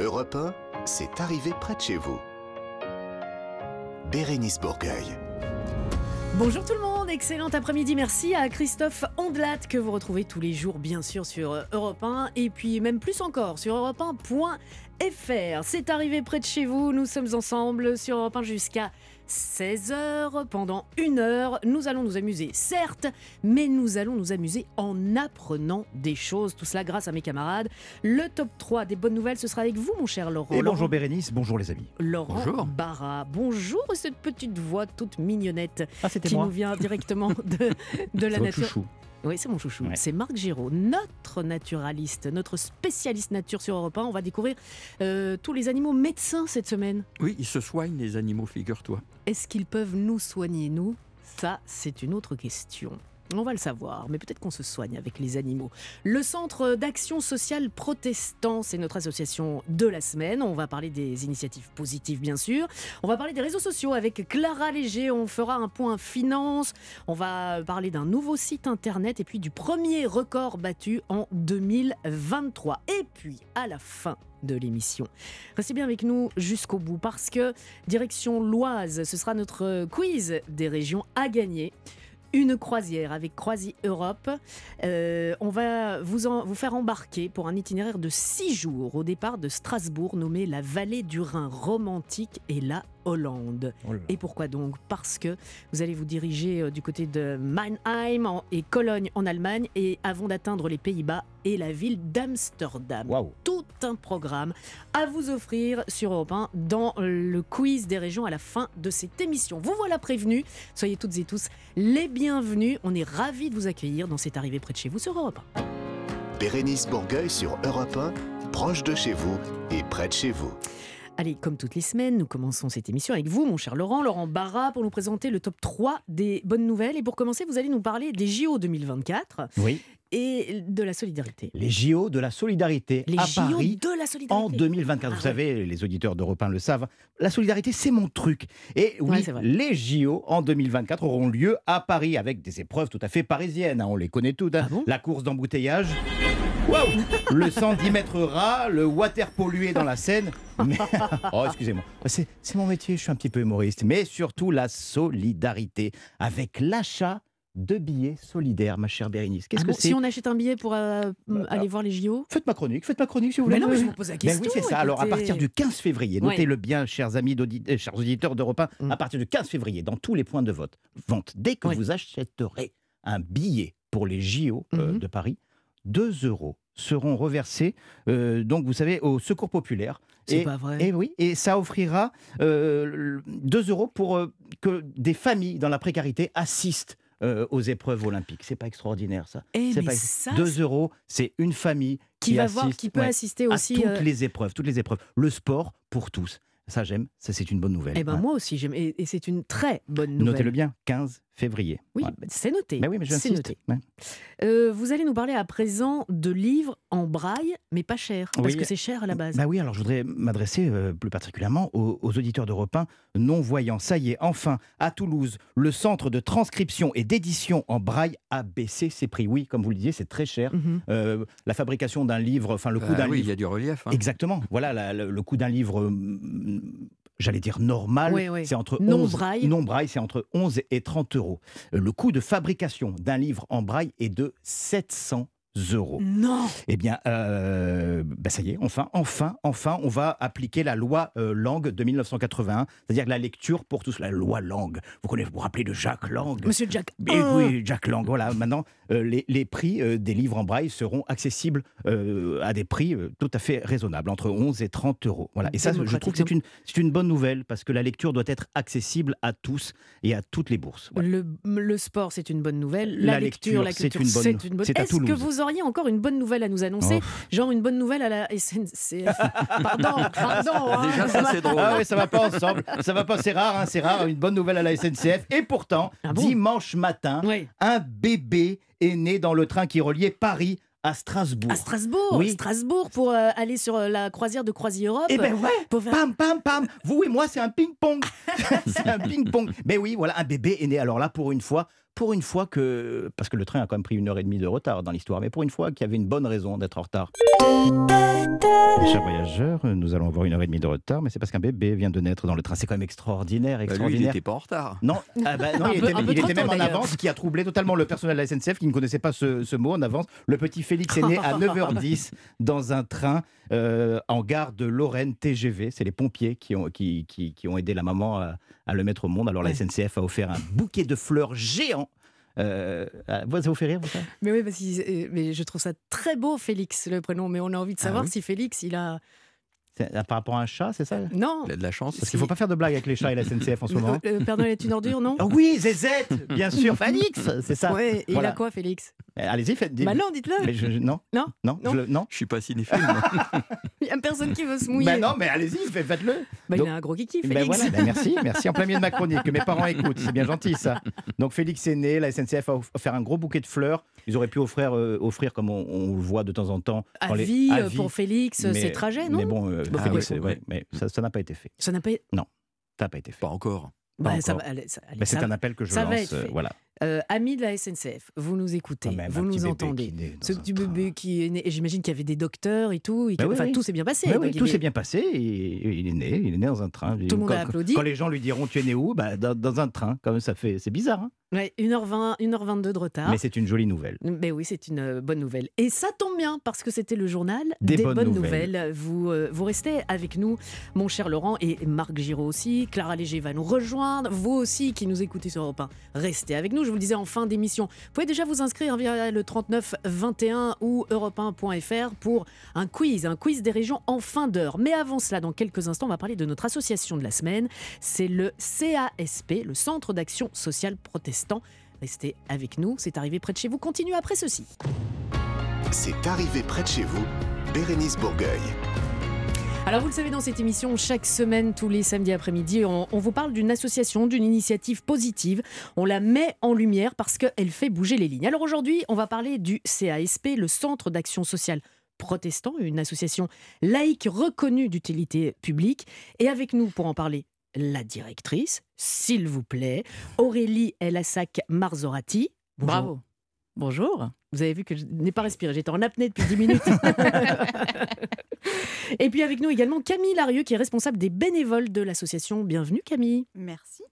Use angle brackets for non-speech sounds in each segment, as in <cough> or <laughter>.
Europe 1, c'est arrivé près de chez vous. Bérénice Bourgueil. Bonjour tout le monde, excellent après-midi. Merci à Christophe Ondelat que vous retrouvez tous les jours bien sûr sur Europe 1 et puis même plus encore sur europe 1.fr. C'est arrivé près de chez vous, nous sommes ensemble sur Europe 1 jusqu'à 16 heures. Pendant une heure, nous allons nous amuser, certes, mais nous allons nous amuser en apprenant des choses. Tout cela grâce à mes camarades. Le top 3 des bonnes nouvelles, ce sera avec vous, mon cher Laurent. Et Laurent- bonjour Bérénice, bonjour les amis. Laurent Bonjour. Barra. Bonjour, cette petite voix toute mignonnette Ah, qui moi. nous vient directement de, de la nature. chouchou. Oui, c'est mon chouchou. Ouais. C'est Marc Giraud, notre naturaliste, notre spécialiste nature sur Europe 1. On va découvrir euh, tous les animaux médecins cette semaine. Oui, ils se soignent, les animaux, figure-toi. Est-ce qu'ils peuvent nous soigner, nous? Ça, c'est une autre question. On va le savoir, mais peut-être qu'on se soigne avec les animaux. Le Centre d'action sociale protestant, c'est notre association de la semaine. On va parler des initiatives positives, bien sûr. On va parler des réseaux sociaux avec Clara Léger. On fera un point finance. On va parler d'un nouveau site internet et puis du premier record battu en 2023. Et puis, à la fin de l'émission, restez bien avec nous jusqu'au bout parce que direction l'Oise, ce sera notre quiz des régions à gagner. Une croisière avec Croisi Europe. Euh, on va vous, vous faire embarquer pour un itinéraire de six jours au départ de Strasbourg, nommé la vallée du Rhin romantique et la Hollande. Oh. Et pourquoi donc? Parce que vous allez vous diriger euh, du côté de Mannheim et Cologne en Allemagne et avant d'atteindre les Pays-Bas et la ville d'Amsterdam. Waouh. Tout un programme à vous offrir sur Europe 1 dans le quiz des régions à la fin de cette émission. Vous voilà prévenus, soyez toutes et tous les bienvenus. On est ravis de vous accueillir dans cette arrivée près de chez vous sur Europe 1. Bérénice Bourgueil sur Europe 1, proche de chez vous et près de chez vous. Allez, comme toutes les semaines, nous commençons cette émission avec vous, mon cher Laurent, Laurent Barra, pour nous présenter le top 3 des bonnes nouvelles. Et pour commencer, vous allez nous parler des JO 2024 Oui, et de la solidarité. les JO de la solidarité Les à JO Paris de la solidarité. en 2024. Ah Vous ouais. savez, les auditeurs d'Europe 1 le savent, la solidarité, c'est mon truc. Et oui, les JO en 2024 auront lieu à Paris avec des épreuves tout à fait parisiennes. hein, on les connaît toutes. hein. Ah bon? La course d'embouteillage. Le 110 mètres ras, le water pollué dans la Seine. Mais- <laughs> Oh, excusez-moi. C'est c'est mon métier, je suis un petit peu humoriste. Mais surtout la solidarité avec l'achat de billets solidaires, ma chère Bérénice. Qu'est-ce Ah que bon, si on achète un billet pour euh, aller voir les JO Faites ma chronique, faites ma chronique si vous voulez. Mais non, mais je vous pose la Ben question. oui, c'est ça. Alors, à partir du 15 février, Ouais. notez-le bien, chers amis, euh, chers auditeurs d'Europe 1, Mm. à partir du 15 février, dans tous les points de vote, vente, dès que Ouais. vous achèterez un billet pour les JO euh, Mhm. de Paris, 2 euros seront reversés, euh, donc vous savez, au Secours populaire. C'est Et- pas vrai. Et oui, et ça offrira euh, 2 euros pour euh, que des familles dans la précarité assistent euh, aux épreuves olympiques. C'est pas extraordinaire ça. Eh, C'est mais pas ça, 2 euros, c'est une famille qui qui, va assiste, voir, qui peut ouais, assister à aussi. toutes euh, les épreuves, toutes les épreuves. Le sport pour tous. Ça j'aime, ça c'est une bonne nouvelle. Eh ben Ouais. moi aussi j'aime et, et c'est une très bonne nouvelle. Notez-le bien, 15 février. Oui, bah, c'est noté. Ben oui, mais noté. Ouais. Euh, vous allez nous parler à présent de livres en braille, mais pas cher, parce Oui. que c'est cher à la base. Bah oui, alors je voudrais m'adresser euh, plus particulièrement aux, aux auditeurs d'Europe 1 non-voyants. Ça y est, enfin, à Toulouse, le centre de transcription et d'édition en braille a baissé ses prix. Oui, comme vous le disiez, c'est très cher. Mhm. Euh, la fabrication d'un livre, enfin le coût Ah d'un oui, il livre. y a du relief. hein. Exactement. Voilà, la- le, le coût d'un livre, hum, j'allais dire normal, Oui, oui. c'est entre Non 11 braille. non braille, c'est entre 11 et 30 euros. Euh, Le coût de fabrication d'un livre en braille est de 700 euros. Non Eh bien, euh, bah ça y est, enfin, enfin, enfin, on va appliquer la loi euh, Langue de 1981, c'est-à-dire la lecture pour tous, la loi Langue. Vous connaissez, vous vous rappelez de Jacques Lang? Monsieur Jack. mais oh, oui, Jack Lang. Voilà, maintenant, les, les prix euh, des livres en braille seront accessibles euh, à des prix euh, tout à fait raisonnables, entre 11 et 30 euros. Voilà. Et ça, je trouve que c'est une, c'est une bonne nouvelle, parce que la lecture doit être accessible à tous et à toutes les bourses. Voilà. Le, le sport, c'est une bonne nouvelle. La, La lecture, lecture, la c'est culture, une bonne- c'est une bonne. c'est à Est-ce que vous auriez encore une bonne nouvelle à nous annoncer Oh. Genre une bonne nouvelle à la SNCF <laughs> Pardon, pardon. hein. Déjà, ça, c'est drôle. Ah ouais, ça va pas ensemble. Ça va pas, c'est rare, hein, c'est rare. Une bonne nouvelle à la SNCF. Et pourtant, Ah bon dimanche matin, Oui. un bébé est né dans le train qui reliait Paris à Strasbourg. À Strasbourg, Oui. Strasbourg pour euh, aller sur euh, la croisière de Croisi Europe. Eh ben ouais, pour faire- pam, pam, pam. Vous et moi, c'est un ping-pong. <laughs> c'est un ping-pong. Mais oui, voilà, un bébé est né. Alors là, pour une fois, pour une fois que, parce que le train a quand même pris une heure et demie de retard dans l'histoire, mais pour une fois qu'il y avait une bonne raison d'être en retard. Chers voyageurs, nous allons avoir une heure et demie de retard, mais c'est parce qu'un bébé vient de naître dans le train. C'est quand même extraordinaire, Bah, lui, il extraordinaire. n'était pas en retard. Non, ah bah non, il peu- était, il même en avance, ce qui a troublé totalement le personnel de la SNCF qui ne connaissait pas ce, ce mot en avance. Le petit Félix est né à <laughs> 9h10 dans un train euh, en gare de Lorraine TGV. C'est les pompiers qui ont, qui, qui, qui ont aidé la maman à, à le mettre au monde. Alors la. SNCF a offert un bouquet de fleurs géant. Euh, ah, ça vous fait rire ça Mais oui, parce que euh, mais je trouve ça très beau, Félix, le prénom. Mais on a envie de Ah savoir oui si Félix, il a. Ah, par rapport à un chat, c'est ça Non Il a de la chance. Parce qu'il ne faut pas faire de blagues avec les chats et la SNCF en ce moment. Le, le Père Noël est une ordure, non? Ah oui, Zézette, bien sûr, Félix, c'est ça. Ouais, et Voilà. il a quoi, Félix? Allez-y, faites. Bah non, dites-le Mais je- je- non, Non non, Non. je le- non. Je suis pas cinéphile. Il <laughs> n'y a personne qui veut se mouiller. Bah non, mais allez-y, faites- faites-le. Bah, Donc- il a un gros kiki, Ben Félix. voilà, ben merci, merci en plein milieu de ma chronique, que mes parents écoutent, c'est bien gentil ça. Donc Félix est né, la SNCF a off- offert un gros bouquet de fleurs. Ils auraient pu offrir, euh, offrir comme on, on le voit de temps en temps. À les- vie, à euh, pour Félix, Mais- c'est trajet, non Mais bon, euh, ah Félix, ouais, c'est- ouais. ouais, mais ça ça n'a pas été fait. Ça n'a pas. Ça n'a pas été fait. Pas encore. Bah, Pas ça encore. va, allez, ça- allez, Mais c'est un appel que je lance. euh, voilà. Euh, amis de la SNCF, vous nous écoutez, même, vous nous entendez. Ce petit bébé qui est né, et j'imagine qu'il y avait des docteurs et tout, et oui, enfin oui. tout s'est bien passé. Oui, il tout est- s'est bien passé et il est né, il est né dans un train. Tout le monde quand, a applaudi. Quand les gens lui diront tu es né où? Bah, dans, dans un train, comme ça fait, c'est bizarre, hein Ouais, 1h20, 1h22 de retard. mais c'est une jolie nouvelle. Mais oui, c'est une euh, bonne nouvelle. Et ça tombe bien parce que c'était le journal Des bonnes nouvelles. Vous, euh, vous restez avec nous, mon cher Laurent et Marc Giraud aussi. Clara Léger va nous rejoindre. Vous aussi qui nous écoutez sur Europe 1, restez avec nous. Je vous le disais en fin d'émission. Vous pouvez déjà vous inscrire via le 39 21 ou europe1.fr pour un quiz, un quiz des régions en fin d'heure. Mais avant cela, dans quelques instants, on va parler de notre association de la semaine. C'est le CASP, le Centre d'action sociale Restez avec nous, c'est arrivé près de chez vous. Continue après ceci. C'est arrivé près de chez vous, Bérénice Bourgueil. Alors vous le savez, dans cette émission, chaque semaine, tous les samedis après-midi, on, on vous parle d'une association, d'une initiative positive. On la met en lumière parce qu'elle fait bouger les lignes. Alors aujourd'hui, on va parler du CASP, le Centre d'action sociale protestant, une association laïque reconnue d'utilité publique. Et avec nous pour en parler, la directrice, s'il vous plaît, Aurélie Elassac Marzorati. Bonjour. Bravo. Bonjour. Vous avez vu que je n'ai pas respiré, j'étais en apnée depuis 10 minutes. <laughs> Et puis avec nous également Camille Larieux qui est responsable des bénévoles de l'association. Bienvenue Camille. Merci.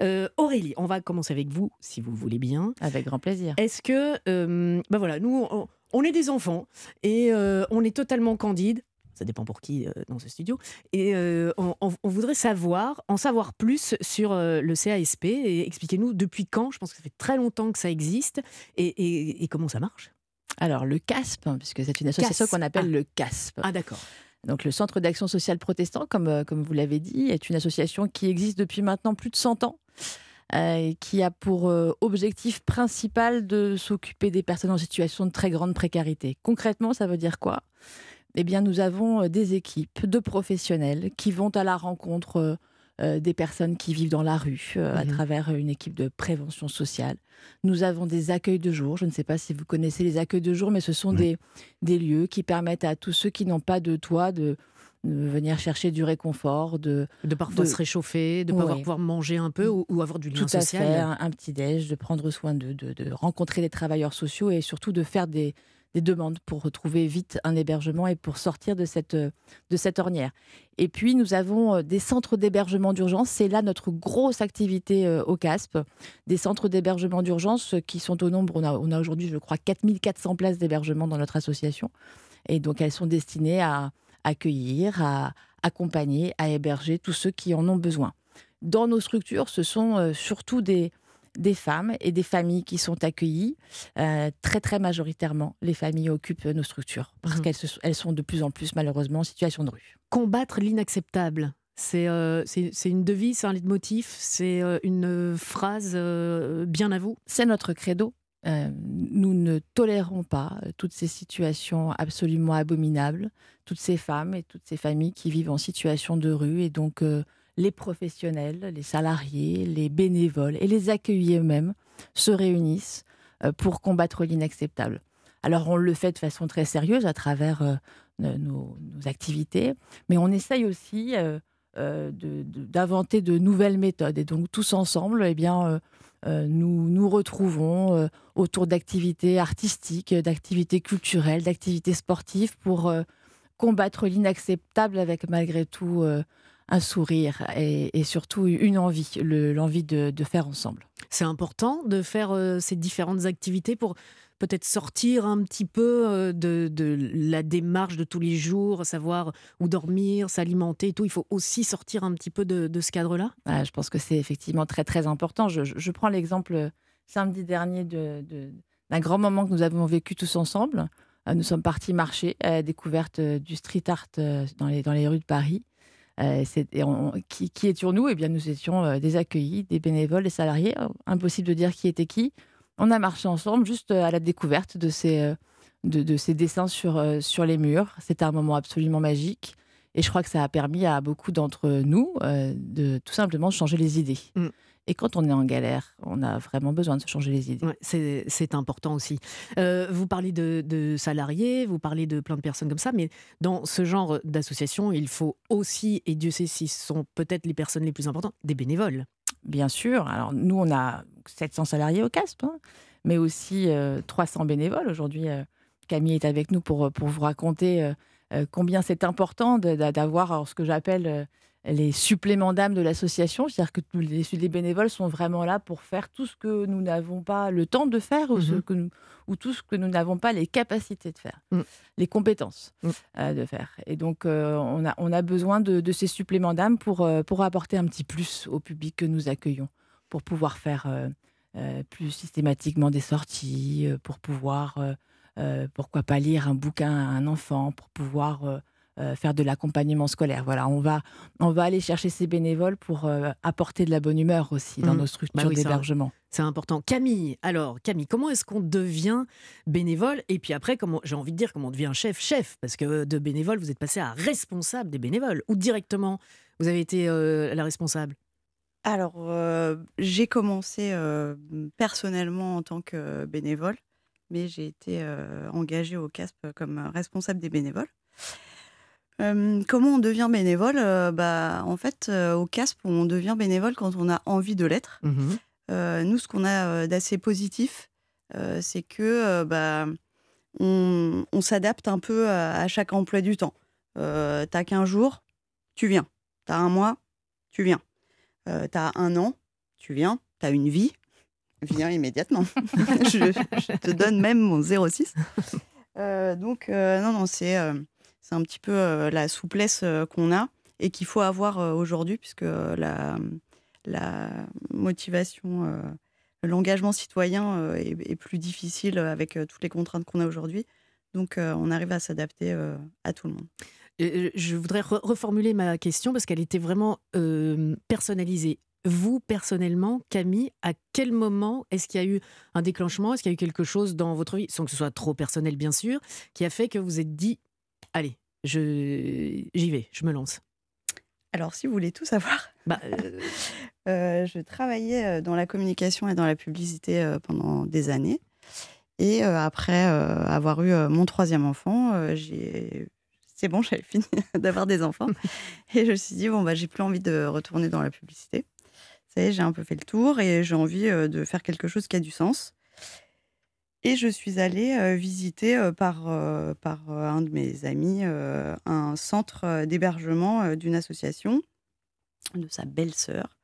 Euh, Aurélie, on va commencer avec vous si vous voulez bien. Avec grand plaisir. Est-ce que, euh, ben voilà, nous on, on est des enfants et euh, on est totalement candide. Ça dépend pour qui euh, dans ce studio. Et euh, on, voudrait savoir, en savoir plus sur euh, le CASP. Et expliquez-nous depuis quand, je pense que ça fait très longtemps que ça existe, et, et- et comment ça marche? Alors, le CASP, hein, puisque c'est une association qu'on appelle ah. le CASP. Ah d'accord. Donc, le Centre d'action sociale protestant, comme, comme vous l'avez dit, est une association qui existe depuis maintenant plus de 100 ans. euh, qui a pour euh, objectif principal de s'occuper des personnes en situation de très grande précarité. Concrètement, ça veut dire quoi? Eh bien, nous avons euh, des équipes de professionnels qui vont à la rencontre euh, euh, des personnes qui vivent dans la rue euh, à Mhm. travers une équipe de prévention sociale. Nous avons des accueils de jour. Je ne sais pas si vous connaissez les accueils de jour, mais ce sont des, des lieux qui permettent à tous ceux qui n'ont pas de toit de, de venir chercher du réconfort, de De parfois De- se réchauffer, de Oui. pouvoir manger un peu ou, ou avoir du lien tout à social. fait, un, un petit déj, de prendre soin d'eux, de, de rencontrer des travailleurs sociaux et surtout de faire des, des demandes pour retrouver vite un hébergement et pour sortir de cette, euh, de cette ornière. Et puis, nous avons euh, des centres d'hébergement d'urgence. C'est là notre grosse activité euh, au CASP. Des centres d'hébergement d'urgence qui sont au nombre, on a, on a aujourd'hui, je crois, 4400 places d'hébergement dans notre association. Et donc, elles sont destinées à accueillir, à accompagner, à héberger tous ceux qui en ont besoin. Dans nos structures, ce sont surtout des, des femmes et des familles qui sont accueillies. Euh, très, très majoritairement, les familles occupent nos structures parce Mhm. qu'elles elles sont de plus en plus, malheureusement, en situation de rue. Combattre l'inacceptable. C'est euh, une devise, c'est un leitmotiv, c'est euh, une phrase euh, bien à vous. C'est notre credo. Nous ne tolérons pas toutes ces situations absolument abominables, toutes ces femmes et toutes ces familles qui vivent en situation de rue. Et donc, les professionnels, les salariés, les bénévoles et les accueillis eux-mêmes se réunissent euh, pour combattre l'inacceptable. Alors, on le fait de façon très sérieuse à travers euh, nos, activités, mais on essaye aussi euh, d'inventer de, nouvelles méthodes. Et donc, tous ensemble, eh bien, nous nous retrouvons autour d'activités artistiques, d'activités culturelles, d'activités sportives pour combattre l'inacceptable avec malgré tout un sourire et, surtout une envie, l'envie de, faire ensemble. C'est important de faire ces différentes activités pour peut-être sortir un petit peu euh, de, la démarche de tous les jours, savoir où dormir, s'alimenter et tout. Il faut aussi sortir un petit peu de, ce cadre-là ah, Je pense que c'est effectivement très très important. Je, prends l'exemple euh, samedi dernier d'un grand moment que nous avons vécu tous ensemble. Euh, nous sommes partis marcher à la découverte du street art dans les, dans les rues de Paris. Qui, qui étions-nous Eh bien, nous étions des accueillis, des bénévoles, des salariés. Impossible de dire qui était qui on a marché ensemble juste euh, à la découverte de ces, euh, de, ces dessins sur, euh, sur les murs. C'était un moment absolument magique. Et je crois que ça a permis à beaucoup d'entre nous de tout simplement changer les idées. Mm. Et quand on est en galère, on a vraiment besoin de se changer les idées. c'est important aussi. vous parlez de, de, salariés, vous parlez de plein de personnes comme ça, mais dans ce genre d'association, il faut aussi, et Dieu sait si ce sont peut-être les personnes les plus importantes, des bénévoles. Bien sûr. Alors nous, on a 700 salariés au CASP, hein, mais aussi 300 euh, bénévoles. Aujourd'hui, euh, Camille est avec nous pour, pour vous raconter euh, combien c'est important d'avoir ce que j'appelle les suppléments d'âme de l'association. C'est-à-dire que les, les, bénévoles sont vraiment là pour faire tout ce que nous n'avons pas le temps de faire ou, ce ou tout ce que nous n'avons pas les capacités de faire, mmh. les compétences mmh. de faire. Et donc, on, a, on a besoin de, de ces suppléments d'âme pour, pour apporter un petit plus au public que nous accueillons pour pouvoir faire euh, euh, plus systématiquement des sorties, euh, pour pouvoir, pourquoi pas lire un bouquin à un enfant, pour pouvoir faire de l'accompagnement scolaire. Voilà, on va, on va aller chercher ces bénévoles pour apporter de la bonne humeur aussi dans mmh. nos structures bah d'hébergement. C'est important. Camille, alors Camille, comment est-ce qu'on devient bénévole? Et puis après, comment j'ai envie de dire comment on devient chef Chef, parce que de bénévole, vous êtes passé à responsable des bénévoles, ou directement, vous avez été la responsable? Alors, euh, j'ai commencé, euh, personnellement en tant que bénévole, mais j'ai été, euh, engagée au CASP comme, responsable des bénévoles. Comment on devient bénévole? bah, en fait, au CASP, on devient bénévole quand on a envie de l'être. Mmh nous, ce qu'on a, d'assez positif, c'est que, bah, on s'adapte un peu à chaque emploi du temps. Heu, tu as 15 jours, tu viens. Tu as 1 mois, tu viens. Euh, tu as un an, tu viens, tu as une vie, viens immédiatement. <laughs> je, te donne même mon 06. Euh, donc, euh, non, non, c'est c'est un petit peu la souplesse qu'on a et qu'il faut avoir aujourd'hui, puisque la, la motivation, l'engagement citoyen est, plus difficile avec toutes les contraintes qu'on a aujourd'hui. Donc, on arrive à s'adapter à tout le monde je voudrais reformuler ma question parce qu'elle était vraiment personnalisée. Vous, personnellement, Camille, à quel moment est-ce qu'il y a eu un déclenchement? Est-ce qu'il y a eu quelque chose dans votre vie, sans que ce soit trop personnel, bien sûr, qui a fait que vous êtes dit Allez, j'y vais, je me lance Alors, si vous voulez tout savoir, <laughs> bah, je travaillais dans la communication et dans la publicité pendant des années. Et après avoir eu mon troisième enfant, j'ai c'est bon, <laughs> j'avais fini <laughs> d'avoir des enfants. Et je me suis dit, bon, bah, j'ai plus envie de retourner dans la publicité. Ça y est, j'ai un peu fait le tour et j'ai envie euh, de faire quelque chose qui a du sens. Et je suis allée visiter par, par un de mes amis un centre d'hébergement d'une association de sa belle-sœur.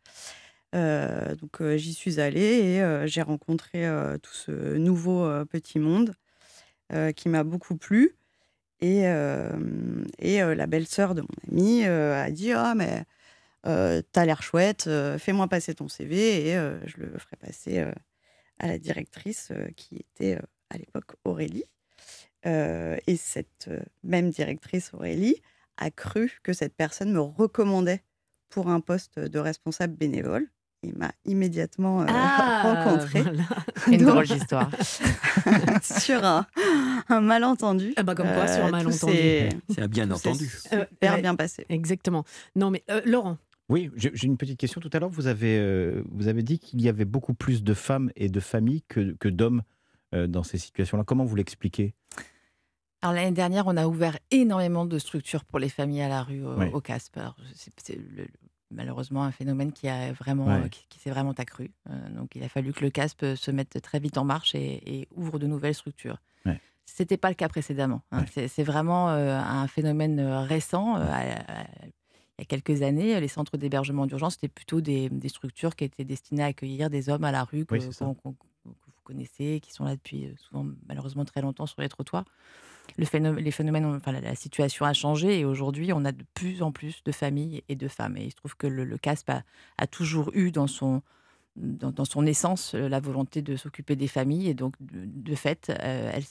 donc j'y suis allée et j'ai rencontré tout ce nouveau petit monde qui m'a beaucoup plu. Et, et la belle-sœur de mon ami a dit Ah, mais t'as l'air chouette, fais-moi passer ton CV et je le ferai passer à la directrice qui était à l'époque Aurélie. et cette même directrice Aurélie a cru que cette personne me recommandait pour un poste de responsable bénévole il m'a immédiatement euh, ah, <laughs> rencontré. <laughs> Une drôle d'histoire. <laughs> sur un, malentendu. Ah bah comme quoi, sur un euh, malentendu. C'est bien entendu. Super bien passé. Exactement. Non, mais euh, Laurent. Oui, j'ai une petite question. Tout à l'heure, vous avez, vous avez dit qu'il y avait beaucoup plus de femmes et de familles que, que d'hommes dans ces situations-là. Comment vous l'expliquez? Alors l'année dernière, on a ouvert énormément de structures pour les familles à la rue au, Casper. C'est malheureusement un phénomène qui a vraiment qui, s'est vraiment accru. donc il a fallu que le CASP se mette très vite en marche et, ouvre de nouvelles structures. Ouais. C'était pas le cas précédemment. Hein. C'est vraiment un phénomène récent. Il y a quelques années, les centres d'hébergement d'urgence, c'était plutôt des, structures qui étaient destinées à accueillir des hommes à la rue que, vous connaissez, qui sont là depuis souvent malheureusement très longtemps sur les trottoirs le phénomène, les phénomènes, enfin, la, situation a changé et aujourd'hui, on a de plus en plus de familles et de femmes. Et il se trouve que le, le CASP a, toujours eu dans son, dans, son essence euh, la volonté de s'occuper des familles. Et donc de, fait euh, elle,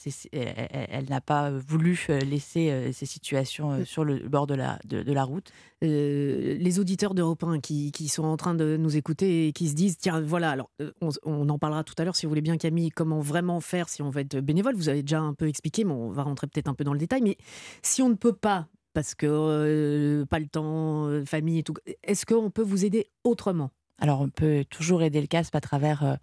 elle, n'a pas voulu euh, laisser ces situations sur le bord de la, de, la route. les auditeurs d'Europe 1 qui, qui, sont en train de nous écouter et qui se disent tiens voilà alors on, en parlera tout à l'heure si vous voulez bien Camille comment vraiment faire si on veut être bénévole. Vous avez déjà un peu expliqué mais on va rentrer peut-être un peu dans le détail. Mais si on ne peut pas parce que pas le temps famille et tout est-ce qu'on peut vous aider autrement? Alors, on peut toujours aider le CASP à travers euh,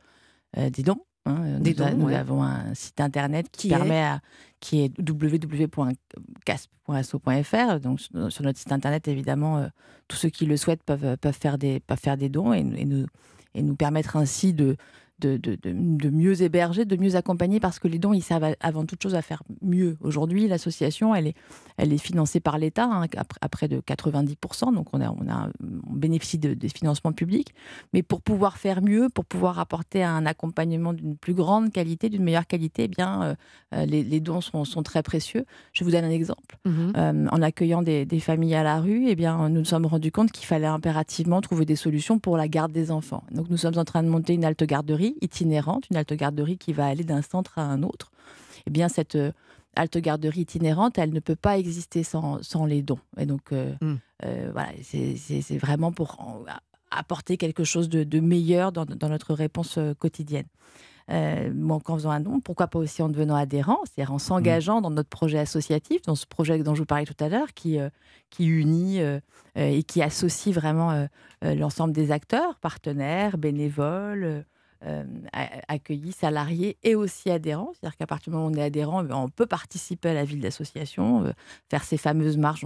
euh, des dons. Hein. Des nous, dons, nous avons un site internet qui, permet à, qui est www.casp.asso.fr. Donc sur notre site internet, évidemment, euh, tous ceux qui le souhaitent peuvent, peuvent, faire, des, peuvent faire des dons et, et, nous, et nous permettre ainsi de, de, de, de, mieux héberger, de mieux accompagner, parce que les dons, ils servent avant toute chose à faire mieux. Aujourd'hui, l'association, elle est, elle est financée par l'État hein, à, près de 90%, donc on, a, on, a, on bénéficie de, des financements publics. Mais pour pouvoir faire mieux, pour pouvoir apporter un accompagnement d'une plus grande qualité, d'une meilleure qualité, eh bien, euh, euh, les, les, dons sont, sont, très précieux. Je vous donne un exemple. Mhm. Euh, en accueillant des, des, familles à la rue, eh bien, nous nous sommes rendus compte qu'il fallait impérativement trouver des solutions pour la garde des enfants. Donc nous sommes en train de monter une halte garderie itinérante, une halte garderie qui va aller d'un centre à un autre. Eh bien, cette euh, halte garderie itinérante, elle ne peut pas exister sans, sans les dons. Et donc, euh, mmh. euh, voilà, c'est vraiment pour apporter quelque chose de, meilleur dans, dans, notre réponse quotidienne. Euh, en faisant un don, pourquoi pas aussi en devenant adhérent, c'est-à-dire en s'engageant dans notre projet associatif, dans ce projet dont je vous parlais tout à l'heure, qui, qui unit et qui associe vraiment l'ensemble des acteurs, partenaires, bénévoles, euh, accueillis, salariés et aussi adhérents. C'est-à-dire qu'à partir du moment où on est adhérent, eh ben, on peut participer à la vie de l'association, euh, faire ces fameuses marches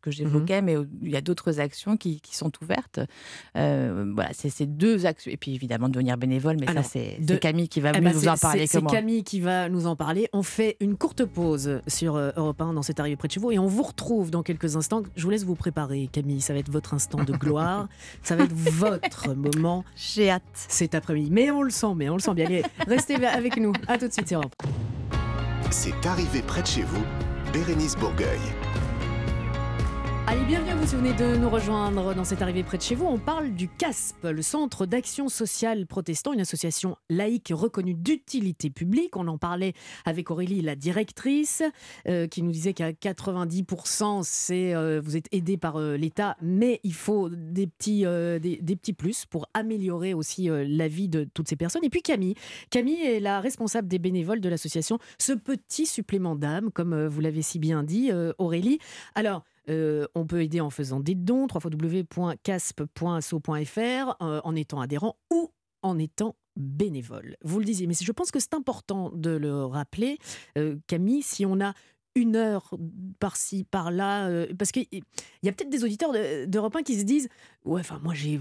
que j'évoquais, mmh mais il y a d'autres actions qui, sont ouvertes. Euh, voilà, c'est ces deux actions. Et puis évidemment, devenir bénévole, mais ça, c'est Camille qui va eh ben, nous en parler. C'est Camille qui va nous en parler. On fait une courte pause sur Europe 1 dans cette arrivée près de chez vous et on vous retrouve dans quelques instants. Je vous laisse vous préparer, Camille. Ça va être votre instant de gloire. ça va être votre <laughs> moment. J'ai hâte. C'est après-midi. Mais on le sent, mais on le sent bien. Allez, <laughs> restez avec nous. À tout de suite, Europe. C'est arrivé près de chez vous, Bérénice Bourgueil. Allez, bienvenue, vous venez de nous rejoindre dans cette arrivée près de chez vous. On parle du CASP, le Centre d'action sociale protestant, une association laïque reconnue d'utilité publique. On en parlait avec Aurélie, la directrice, euh, qui nous disait qu'à 90%, c'est, euh, vous êtes aidé par euh, l'État, mais il faut des petits, des, petits plus pour améliorer aussi la vie de toutes ces personnes. Et puis Camille, Camille est la responsable des bénévoles de l'association. Ce petit supplément d'âme, comme vous l'avez si bien dit, Aurélie. Alors, euh, on peut aider en faisant des dons, www.casp.so.fr, euh, en étant adhérent ou en étant bénévole. Vous le disiez, mais je pense que c'est important de le rappeler, euh, Camille, si on a une heure par-ci, par-là, parce qu'il y a peut-être des auditeurs d'Europe 1 qui se disent Ouais, enfin, moi j'ai,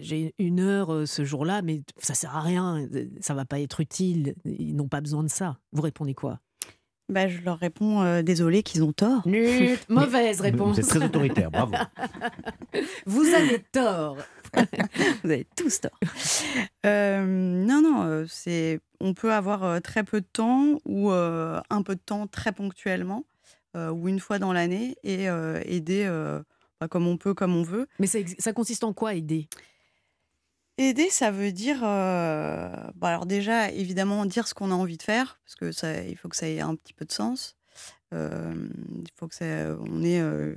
j'ai une heure ce jour-là, mais ça sert à rien, ça va pas être utile, ils n'ont pas besoin de ça. Vous répondez quoi? Bah, je leur réponds euh, désolé qu'ils ont tort. <laughs> Mauvaise réponse. C'est très autoritaire, bravo. <laughs> Vous avez tort. <laughs> Vous avez tous tort. Euh, non, non, euh, c'est on peut avoir très peu de temps ou un peu de temps très ponctuellement ou une fois dans l'année et aider bah, comme on peut, comme on veut. Mais ça consiste en quoi aider? Aider, ça veut dire, euh, bah, alors déjà, évidemment, dire ce qu'on a envie de faire, parce que ça, il faut que ça ait un petit peu de sens. Euh, il faut que ça, on ait. Euh,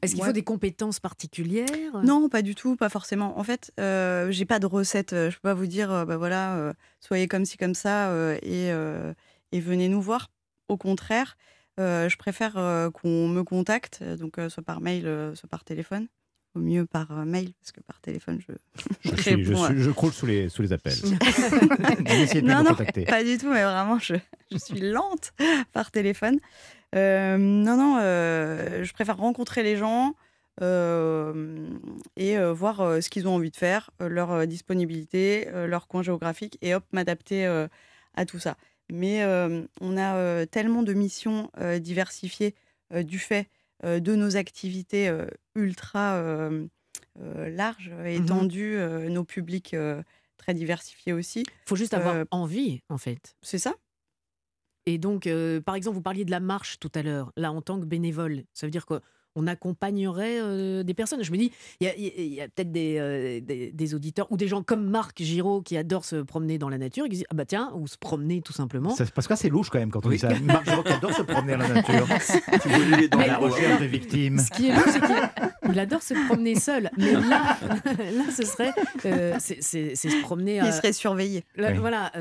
Est-ce qu'il faut des compétences particulières Non, pas du tout, pas forcément. En fait, euh, j'ai pas de recette. Je peux pas vous dire, bah voilà, soyez comme ci comme ça et, et venez nous voir. Au contraire, je préfère qu'on me contacte, donc soit par mail, soit par téléphone au mieux par euh, mail, parce que par téléphone, je. Je, je, je croule sous les, sous les appels. <laughs> non, non, pas du tout, mais vraiment, je, suis lente par téléphone. Euh, non, non, euh, je préfère rencontrer les gens, et voir ce qu'ils ont envie de faire, leur disponibilité, leur coin géographique, et hop, m'adapter à tout ça. Mais on a tellement de missions diversifiées du fait de nos activités ultra larges, mmh étendues, nos publics très diversifiés aussi. Il faut juste avoir envie, en fait. C'est ça. Et donc, par exemple, vous parliez de la marche tout à l'heure, là, en tant que bénévole. Ça veut dire que on accompagnerait euh, des personnes. Je me dis, il y a, peut-être euh, des, auditeurs ou des gens comme Marc Giraud qui adorent se promener dans la nature et qui disent Ah bah tiens, ou se promener tout simplement. parce que c'est louche quand même quand on dit ça. <laughs> Marc Giraud qui adore se promener dans la nature. <laughs> tu dans la recherche des victimes. Ce qui est louche, c'est qu'il adore se promener seul. Mais là, <laughs> là ce serait. Euh, c'est se promener. Il serait surveillé. Voilà.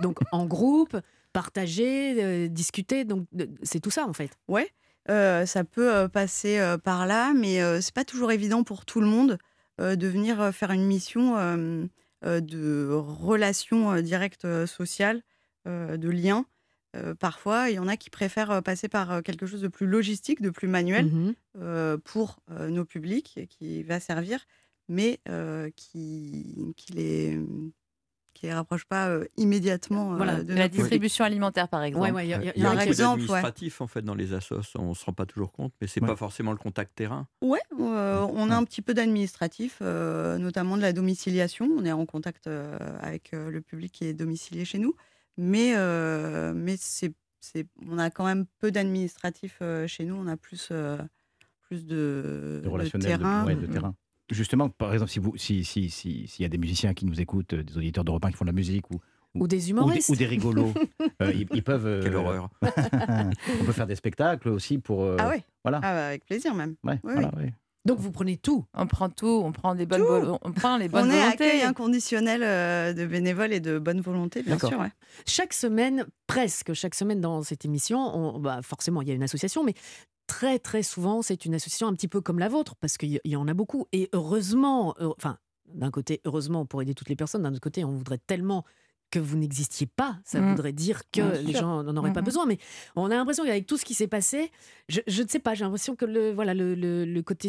donc en groupe partager, discuter. Donc, c'est tout ça en fait. Ouais ça peut passer par là, mais c'est pas toujours évident pour tout le monde de venir faire une mission de relation directe sociale, de lien. parfois, il y en a qui préfèrent passer par quelque chose de plus logistique, de plus manuel mmh pour nos publics, qui va servir, mais qui, qui les qui ne rapproche pas euh, immédiatement euh, de la distribution alimentaire, par exemple. il y a, y a un administratif en fait dans les assos, on ne se rend pas toujours compte, mais c'est n'est pas forcément le contact terrain. Ouais, euh, on a un petit peu d'administratif, notamment de la domiciliation. On est en contact avec le public qui est domicilié chez nous, mais mais c'est on a quand même peu d'administratif chez nous. On a plus plus de, de, terrain. de terrain justement, par exemple, si vous, si, si, s'il y a des musiciens qui nous écoutent, des auditeurs de qui font de la musique ou ou, des humoristes. Ou des, rigolos. <laughs> Euh, ils, peuvent. Euh, Quelle horreur. <laughs> on peut faire des spectacles aussi pour. Euh, ah oui Voilà. Ah bah, avec plaisir même. Ouais, voilà, Donc vous prenez tout. On prend tout, on prend des bonnes on prend les bonnes on volontés. On est accueil inconditionnel de bénévoles et de bonne volonté, bien sûr. Chaque semaine, presque chaque semaine dans cette émission, on, bah forcément il y a une association, mais très très souvent, c'est une association un petit peu comme la vôtre, parce qu'il y en a beaucoup. Et heureusement, enfin, d'un côté, heureusement pour aider toutes les personnes, d'un autre côté, on voudrait tellement que vous n'existiez pas. Ça mmh. voudrait dire que les gens n'en auraient pas besoin. Mais on a l'impression qu'avec tout ce qui s'est passé, je, ne sais pas, j'ai l'impression que le, voilà, le, le, côté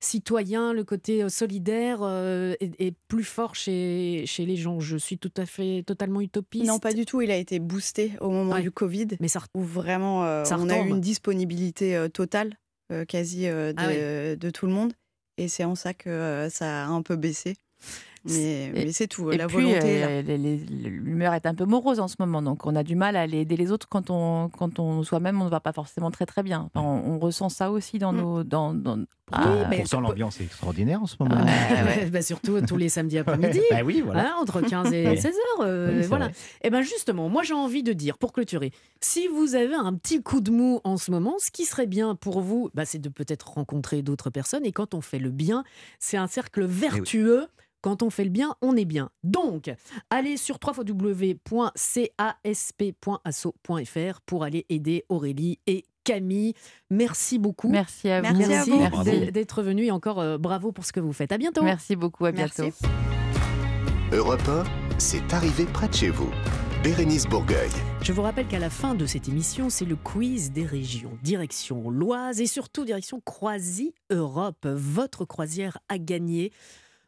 citoyen, le côté euh, solidaire euh, est, plus fort chez, chez les gens. Je suis tout à fait totalement utopiste. Non, pas du tout. Il a été boosté au moment du Covid. Mais ça, où vraiment, euh, on a eu une disponibilité totale, quasi ah de, tout le monde. Et c'est en ça que ça a un peu baissé. Mais, c'est tout, et la puis, volonté. L'humeur est un peu morose en ce moment, donc on a du mal à aller aider les autres quand on, quand on soi-même, on ne va pas forcément très très bien. on, ressent ça aussi dans mmh. nos. Dans, dans... Ah, pourtant, l'ambiance est extraordinaire en ce moment. Ah, <laughs> bah, surtout tous les samedis <laughs> après-midi, bah oui, voilà. Hein, entre 15 et <laughs> 16 heures. Euh, voilà. Et eh ben justement, moi j'ai envie de dire, pour clôturer, si vous avez un petit coup de mou en ce moment, ce qui serait bien pour vous, bah, c'est de peut-être rencontrer d'autres personnes. Et quand on fait le bien, c'est un cercle eh vertueux. Quand on fait le bien, on est bien. Donc, allez sur www.casp.asso.fr pour aller aider Aurélie et Camille. Merci beaucoup. Merci à vous. Merci, d'être venu et encore euh, bravo pour ce que vous faites. À bientôt. Merci beaucoup. À bientôt. Europe 1, c'est arrivé près de chez vous. Bérénice Bourgueil. Je vous rappelle qu'à la fin de cette émission, c'est le quiz des régions. Direction l'Oise et surtout direction Croisy Europe. Votre croisière a gagné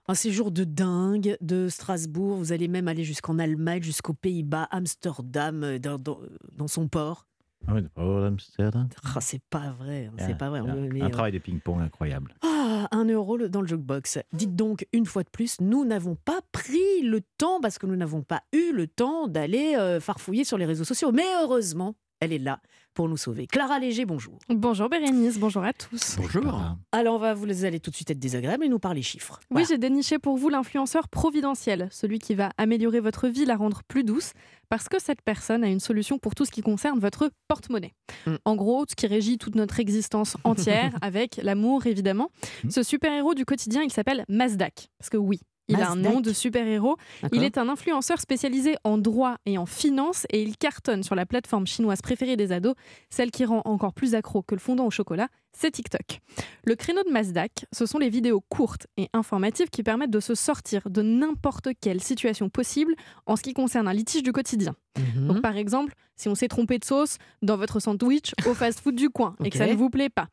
un séjour de dingue de Strasbourg. Vous allez même aller jusqu'en Allemagne, jusqu'aux Pays-Bas, Amsterdam, euh, dans, dans, son port. Ah oui, Amsterdam. Ah, c'est pas vrai, hein, c'est pas vrai. un euh, travail de ping-pong incroyable. Ah, un euro dans le jukebox. Dites donc une fois de plus, nous n'avons pas pris le temps parce que nous n'avons pas eu le temps d'aller euh, farfouiller sur les réseaux sociaux. Mais heureusement, elle est là pour nous sauver. Clara Léger, bonjour. Bonjour Bérénice, bonjour à tous. Bonjour. Alors on va vous allez tout de suite être désagréable et nous parler chiffres. Oui, j'ai déniché pour vous l'influenceur providentiel, celui qui va améliorer votre vie, la rendre plus douce, parce que cette personne a une solution pour tout ce qui concerne votre porte-monnaie. Mm. En gros, ce qui régit toute notre existence entière, <laughs> avec l'amour évidemment. Mm. Ce super-héros du quotidien, il s'appelle Mazdak. Parce que oui, il a un nom de super-héros. Il est un influenceur spécialisé en droit et en finance et il cartonne sur la plateforme chinoise préférée des ados, celle qui rend encore plus accro que le fondant au chocolat, c'est TikTok. Le créneau de Mazdak, ce sont les vidéos courtes et informatives qui permettent de se sortir de n'importe quelle situation possible en ce qui concerne un litige du quotidien. Mhm. Donc, par exemple, si on s'est trompé de sauce dans votre sandwich au <laughs> fast-food du coin et que ça ne vous plaît pas,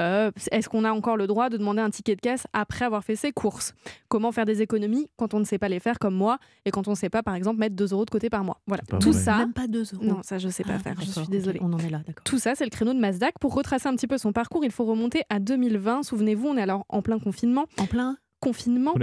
euh, est-ce qu'on a encore le droit de demander un ticket de caisse après avoir fait ses courses? Comment faire des économies quand on ne sait pas les faire comme moi et quand on ne sait pas, par exemple, mettre 2 euros de côté par mois? Voilà, tout ça. Même pas 2 euros. Non, ça, je ne sais pas ah, faire. Je suis désolée. On en est là, d'accord. Tout ça, c'est le créneau de Mazdak. Pour retracer un petit peu son parcours, il faut remonter à 2020. Souvenez-vous, on est alors en plein confinement. En plein confinement.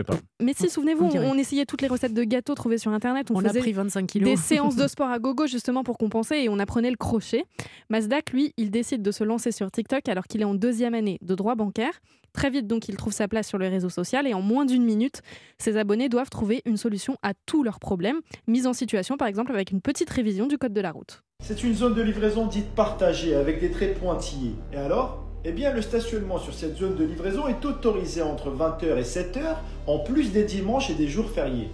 Mais si, souvenez-vous, on, essayait toutes les recettes de gâteaux trouvées sur Internet. On, faisait a pris 25 kilos. Des séances de <laughs> sport à gogo justement pour compenser et on apprenait le crochet. Mazdak, lui, il décide de se lancer sur TikTok alors qu'il est en deuxième année de droit bancaire. Très vite, donc, il trouve sa place sur le réseau social et en moins d'une minute, ses abonnés doivent trouver une solution à tous leurs problèmes, mise en situation par exemple avec une petite révision du code de la route. C'est une zone de livraison dite partagée avec des traits pointillés. Et alors? Eh bien, le stationnement sur cette zone de livraison est autorisé entre 20h et 7h, en plus des dimanches et des jours fériés.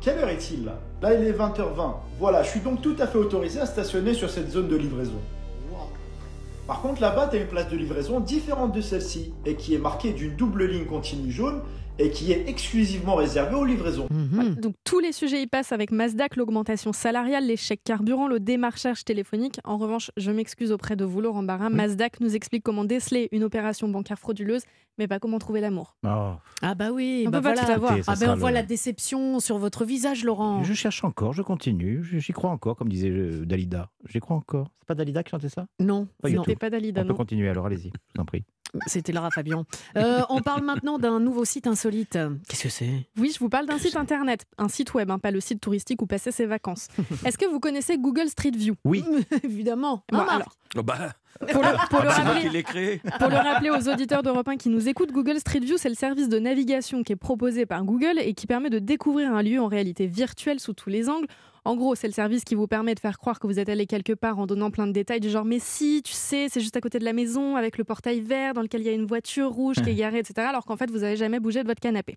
Quelle heure est-il là? Là, il est 20h20. Voilà, je suis donc tout à fait autorisé à stationner sur cette zone de livraison. Par contre, là-bas, tu as une place de livraison différente de celle-ci, et qui est marquée d'une double ligne continue jaune et qui est exclusivement réservé aux livraisons. Mhm. donc tous les sujets y passent avec Mazdak, l'augmentation salariale, les chèques carburant, le démarchage téléphonique. En revanche, je m'excuse auprès de vous, Laurent Barra. Mazdak nous explique comment déceler une opération bancaire frauduleuse, mais pas comment trouver l'amour. Oh. Ah bah oui, on bah peut voilà. pas ah ben on voit la déception sur votre visage, Laurent. Je cherche encore, je continue, j'y crois encore, comme disait euh, Dalida. J'y crois encore. C'est pas Dalida qui chantait ça? Non, pas non, pas Dalida. On peut continuer alors, allez-y, je vous en prie. C'était Lara Fabian. Euh, on parle maintenant d'un nouveau site insolite. Qu'est-ce que c'est? Oui, je vous parle d'un site internet, un site web, hein, pas le site touristique où passer ses vacances. <laughs> Est-ce que vous connaissez Google Street View? Oui, <laughs> évidemment. Bon, alors, oh, bah. Pour le, pour, le rappeler, pour le, rappeler, aux auditeurs d'Europe 1 qui nous écoutent, Google Street View, c'est le service de navigation qui est proposé par Google et qui permet de découvrir un lieu en réalité virtuelle sous tous les angles en gros, c'est le service qui vous permet de faire croire que vous êtes allé quelque part en donnant plein de détails du genre mais si, tu sais, c'est juste à côté de la maison avec le portail vert dans lequel il y a une voiture rouge qui est garée, etc. Alors qu'en fait, vous n'avez jamais bougé de votre canapé.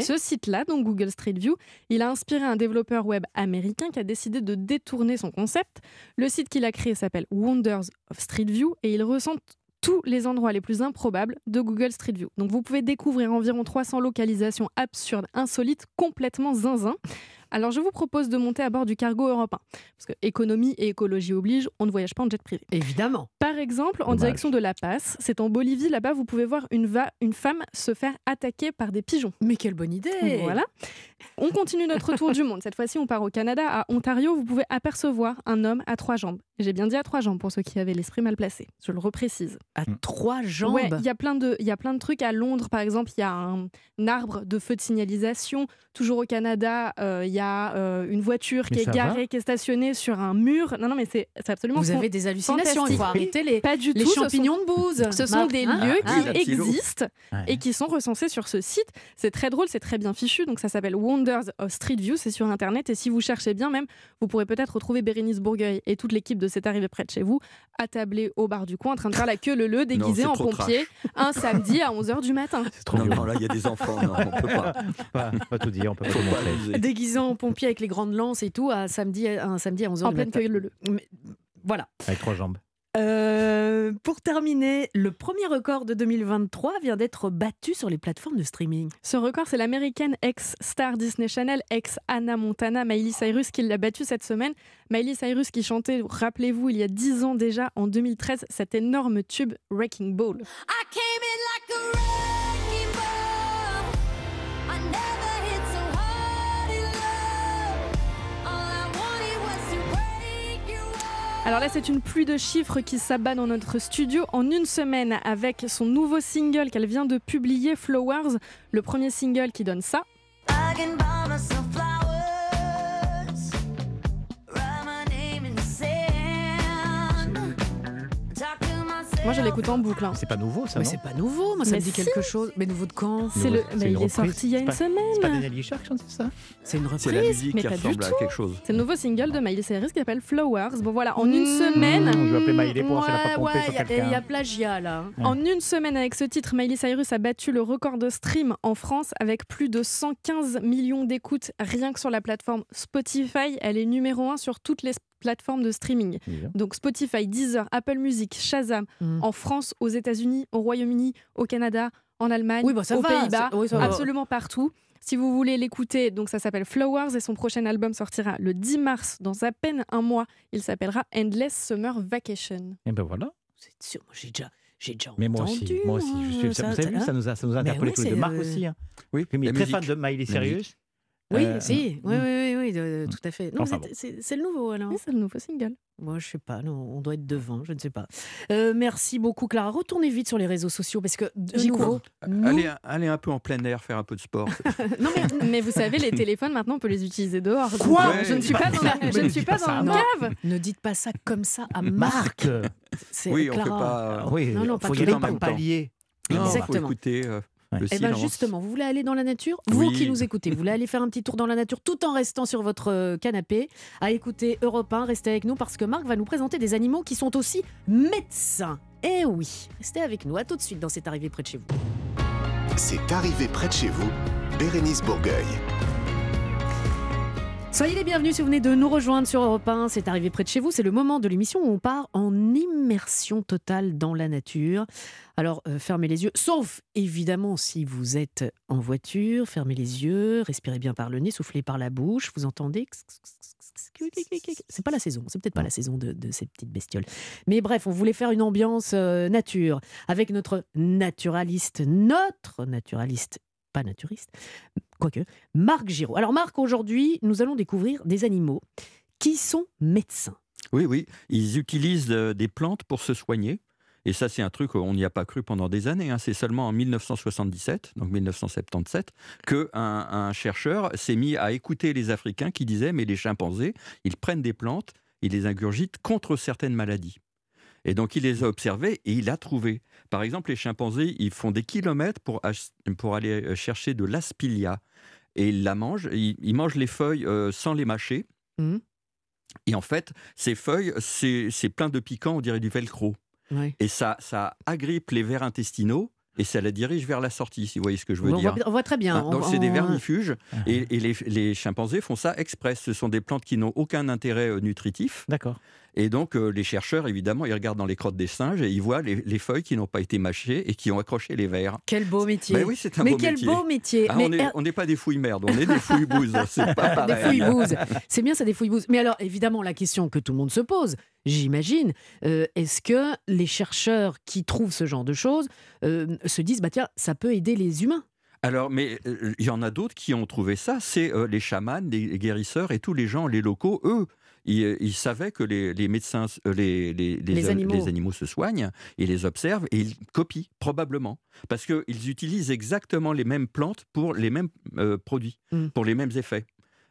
Ce site-là, donc Google Street View, il a inspiré un développeur web américain qui a décidé de détourner son concept. Le site qu'il a créé s'appelle Wonders of Street View et il ressent tous les endroits les plus improbables de Google Street View. Donc vous pouvez découvrir environ 300 localisations absurdes, insolites, complètement zinzin. Alors je vous propose de monter à bord du cargo européen. Parce que économie et écologie obligent, on ne voyage pas en jet privé. Évidemment. Par exemple, en direction de La Paz, c'est en Bolivie, là-bas, vous pouvez voir une, une femme se faire attaquer par des pigeons. Mais quelle bonne idée Voilà. On continue notre tour du monde. Cette fois-ci, on part au Canada. À Ontario, vous pouvez apercevoir un homme à trois jambes. J'ai bien dit à trois jambes pour ceux qui avaient l'esprit mal placé. Je le reprécise. À mm. trois jambes? Ouais, il y, a plein de, trucs. À Londres, par exemple, il y a un, arbre de feu de signalisation. Toujours au Canada, euh, il y a euh, une voiture qui est garée, qui est stationnée sur un mur. Non, non, mais c'est absolument Vous avez des hallucinations. Il faut arrêter les, Pas du les champignons de bouse. Ce sont des ah, lieux ah, qui existent et qui sont recensés sur ce site. C'est très drôle, c'est très bien fichu. Donc ça s'appelle Wonders of Street View. C'est sur Internet. Et si vous cherchez bien, même, vous pourrez peut-être retrouver Bérénice Bourgueil et toute l'équipe de C'est arrivé près de chez vous, attablés au bar du coin, en train de faire la queue le le, <laughs> déguisé en pompier, un samedi à 11h du matin. <laughs> C'est trop non, là, il y a des enfants. Non, on peut pas. pas. tout dire, on peut pas, Déguisé en pompier avec les grandes lances et tout, à samedi, un samedi à 11h en pleine queue le le. voilà. Avec trois jambes. Euh, pour terminer, le premier record de 2023 vient d'être battu sur les plateformes de streaming. Ce record, c'est l'américaine ex-star Disney Channel, ex-Anna Montana, Miley Cyrus, qui l'a battu cette semaine. Miley Cyrus qui chantait, rappelez-vous, il y a 10 ans déjà, en 2013, cet énorme tube Wrecking Ball. Alors là, c'est une pluie de chiffres qui s'abat dans notre studio en une semaine avec son nouveau single qu'elle vient de publier, Flowers, le premier single qui donne ça. Moi, je l'écoute en boucle. Hein. C'est pas nouveau, ça. Mais c'est pas nouveau. Moi, ça me dit quelque chose. Mais nouveau de quand C'est le. Mais il est sorti il y a une semaine. C'est pas Daniel Guichard qui chante ça C'est une reprise. C'est la musique qui ressemble à quelque chose. C'est le nouveau single de Miley Cyrus qui s'appelle Flowers. Bon voilà, en une semaine. Je vais appeler Miley pour sur quelqu'un. Il y a plagiat là. En une semaine avec ce titre, Miley Cyrus a battu le record de stream en France avec plus de 115 millions d'écoutes rien que sur la plateforme Spotify. Elle est numéro 1 sur toutes les plateformes de streaming. Donc Spotify, Deezer, Apple Music, Shazam, mm. en France, aux États-Unis, au Royaume-Uni, au Canada, en Allemagne, bah, aux Pays-Bas, absolument partout. Si vous voulez l'écouter, donc ça s'appelle Flowers et son prochain album sortira le 10 mars, dans à peine un mois. Il s'appellera Endless Summer Vacation. Et ben voilà. C'est sûr, j'ai déjà. J'ai déjà mais moi aussi, moi aussi. Je suis, ça, vous avez vu, ça nous a, ça nous a interpellé tous les deux. Marc aussi. Hein. Oui, il est très fan de Miley Cyrus. Oui, euh, si, oui, oui, oui, oui, tout à fait. Non, c'est le nouveau alors. c'est le nouveau single. Moi, je sais pas, non, on doit être devant, je ne sais pas. Euh, merci beaucoup, Clara. Retournez vite sur les réseaux sociaux parce que j'y cours. Allez, allez, un peu en plein air, faire un peu de sport. <laughs> non, mais, mais, vous savez, les téléphones maintenant, on peut les utiliser dehors. Quoi Je ne suis pas dans la, je ne suis pas dans cave. Ne dites pas ça comme ça à Marc. Oui, on ne peut pas. Oui, non, non, pas faut y aller par palier. Exactement. Faut écouter. Euh, eh bien justement, vous voulez aller dans la nature Vous qui nous écoutez, vous voulez aller faire un petit tour dans la nature tout en restant sur votre euh, canapé à écouter Europe 1, restez avec nous parce que Marc va nous présenter des animaux qui sont aussi médecins. Eh oui, restez avec nous, à tout de suite dans C'est arrivé près de chez vous. C'est arrivé près de chez vous, Bérénice Bourgueil. Soyez les bienvenus si vous venez de nous rejoindre sur Europe 1. C'est arrivé près de chez vous. C'est le moment de l'émission où on part en immersion totale dans la nature. Alors, euh, fermez les yeux, sauf évidemment si vous êtes en voiture. Fermez les yeux, respirez bien par le nez, soufflez par la bouche. Vous entendez C'est pas la saison, c'est peut-être pas la saison de, ces petites bestioles. Mais bref, on voulait faire une ambiance euh, nature avec notre naturaliste, notre naturaliste pas naturiste, quoique, Marc Giraud. Alors Marc, aujourd'hui, nous allons découvrir des animaux qui sont médecins. Oui, oui, ils utilisent euh, des plantes pour se soigner. Et ça, c'est un truc on n'y a pas cru pendant des années. Hein. C'est seulement en 1977, donc 1977, que un, chercheur s'est mis à écouter les Africains qui disaient mais les chimpanzés, ils prennent des plantes, ils les ingurgitent contre certaines maladies. Et donc il les a observés et il a trouvé. Par exemple, les chimpanzés, ils font des kilomètres pour, pour aller euh, chercher de l'aspilia. Et ils la mangent, ils, mangent les feuilles euh, sans les mâcher. Mmh. Et en fait, ces feuilles, c'est plein de piquants, on dirait du velcro. Et ça, ça agrippe les vers intestinaux et ça la dirige vers la sortie, si vous voyez ce que je veux dire. on voit très bien. Hein, donc c'est des vermifuges ah. et, les, les, chimpanzés font ça express. Ce sont des plantes qui n'ont aucun intérêt euh, nutritif. D'accord. Et donc, euh, les chercheurs, évidemment, ils regardent dans les crottes des singes et ils voient les, feuilles qui n'ont pas été mâchées et qui ont accroché les vers. Quel beau métier. Ben oui, c'est un Mais beau quel métier. beau métier. Ah, on n'est pas des fouilles merdes, on est des fouilles bouses. C'est pas <laughs> pareil. Des. C'est bien ça, des fouilles bouses. Mais alors, évidemment, la question que tout le monde se pose, j'imagine, euh, est-ce que les chercheurs qui trouvent ce genre de choses euh, se disent, bah tiens, ça peut aider les humains? Alors, mais il y en a d'autres qui ont trouvé ça, c'est les chamans, les guérisseurs et tous les gens, les locaux, eux, ils, savaient que les, médecins, euh, les, les, animaux. se soignent, ils les observent et ils copient, probablement. Parce qu'ils utilisent exactement les mêmes plantes pour les mêmes euh, produits, mmh. pour les mêmes effets.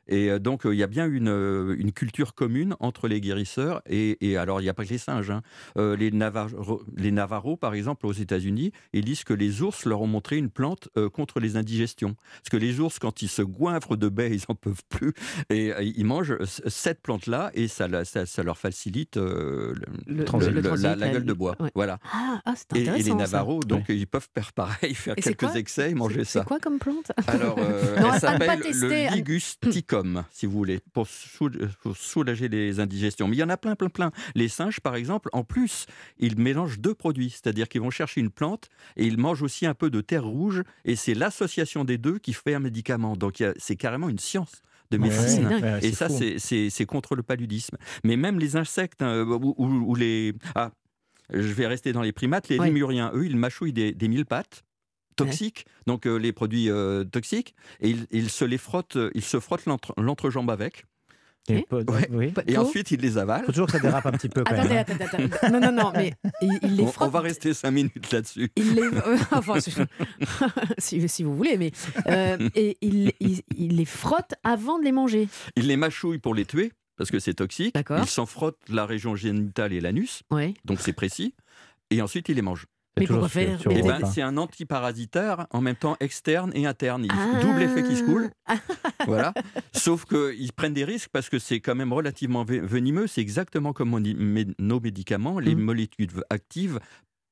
Et euh, donc, il y a bien une, euh, une, culture commune entre les guérisseurs et, alors, il n'y a pas que les singes. Hein. Euh, les, Navarro, les Navarros, par exemple, aux États-Unis, ils disent que les ours leur ont montré une plante contre les indigestions. Parce que les ours, quand ils se goinfrent de baies, <laughs> ils n'en peuvent plus. Et ils mangent cette plante-là et ça, ça, leur facilite le, la, gueule de bois. Voilà. Ah, ah et, et, les Navarros, donc, ils peuvent faire pareil, <laughs> faire quelques excès et manger ça. C'est quoi comme plante? Alors, elle s'appelle le ligusticum <clears throat> si vous voulez, pour, soulager les indigestions. Mais il y en a plein, plein, plein. Les singes, par exemple, en plus, ils mélangent deux produits, c'est-à-dire qu'ils vont chercher une plante et ils mangent aussi un peu de terre rouge, et c'est l'association des deux qui fait un médicament. Donc c'est carrément une science de médecine. et ça, c'est contre le paludisme. Mais même les insectes hein, ou, les... Ah, je vais rester dans les primates. Les lémuriens, eux, ils mâchouillent des, des mille pattes toxiques, donc euh, les produits euh, toxiques, et il, se les frotte, euh, il se frotte l'entrejambe avec. Et, et ensuite, il les avale. Il faut toujours que ça dérape un petit peu. Quand attendez, même, hein. attendez, attendez. Non, non, non, mais il, les frotte. On, va rester cinq minutes là-dessus. Il les... <laughs> enfin, <laughs> si, si, vous voulez, mais et il, il, les frotte avant de les manger. Il les mâchouille pour les tuer parce que c'est toxique. Il s'en frotte la région génitale et l'anus, donc c'est précis. Et ensuite, il les mange. Mais pourquoi faire eh ben, C'est un antiparasitaire en même temps externe et interne. Il double effet qui se coule. Ah. <laughs> voilà. Sauf qu'ils prennent des risques parce que c'est quand même relativement venimeux. C'est exactement comme nos médicaments. Les mmh. molécules actives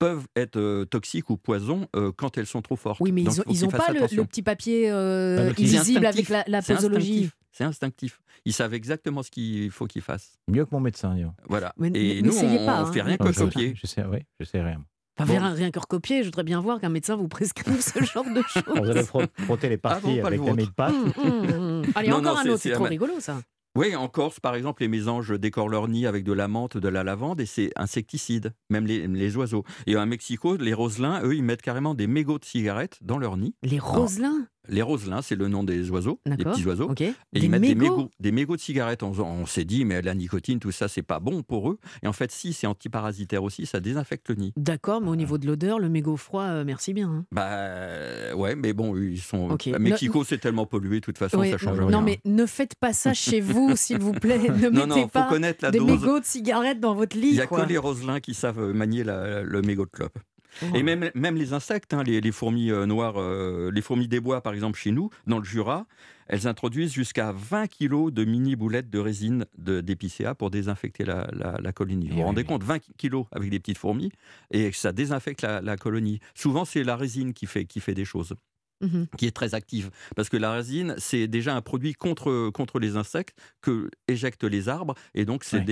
peuvent être euh, toxiques ou poison euh, quand elles sont trop fortes. Oui, mais ils n'ont pas le, petit papier euh, invisible avec la, posologie. C'est instinctif. Ils savent exactement ce qu'il faut qu'ils fassent. Mieux que mon médecin. Voilà. et nous, on ne fait hein. rien que copier. Je sais, oui, je sais rien. Rien, que recopier, je voudrais bien voir qu'un médecin vous prescrive ce <laughs> genre de choses. Vous allez frotter les ah parties avec la de pâte. Mmh, mmh, mmh. Allez, encore un autre, c'est trop rigolo ça. Oui, en Corse, par exemple, les mésanges décorent leur nid avec de la menthe, de la lavande, et c'est insecticide, même les, les, oiseaux. Et à Mexico, les roselins, eux, ils mettent carrément des mégots de cigarettes dans leur nid. Les roselins les roselins, c'est le nom des oiseaux, des petits oiseaux. Et ils mettent des mégots, des mégots de cigarettes. On, s'est dit, mais la nicotine, tout ça, c'est pas bon pour eux. Et en fait, si, c'est antiparasitaire aussi, ça désinfecte le nid. D'accord, mais au niveau de l'odeur, le mégot froid, euh, merci bien. Hein. Bah ouais, mais bon, ils sont. Mexico, c'est tellement pollué, de toute façon, ça change rien. Non, mais ne faites pas ça chez vous, <laughs> s'il vous plaît. Ne non, mettez pas des mégots de cigarettes dans votre lit. Il n'y a que les roselins qui savent manier le mégot de clope. Et même, même les insectes, hein, les, fourmis euh, noires, euh, les fourmis des bois, par exemple, chez nous, dans le Jura, elles introduisent jusqu'à 20 kilos de mini boulettes de résine d'épicéa pour désinfecter la, colonie. Vous vous rendez compte, 20 kilos avec des petites fourmis, et ça désinfecte la, colonie. Souvent, c'est la résine qui fait, qui fait des choses. Mmh qui est très active. Parce que la résine, c'est déjà un produit contre, contre les insectes que éjectent les arbres, et donc c'est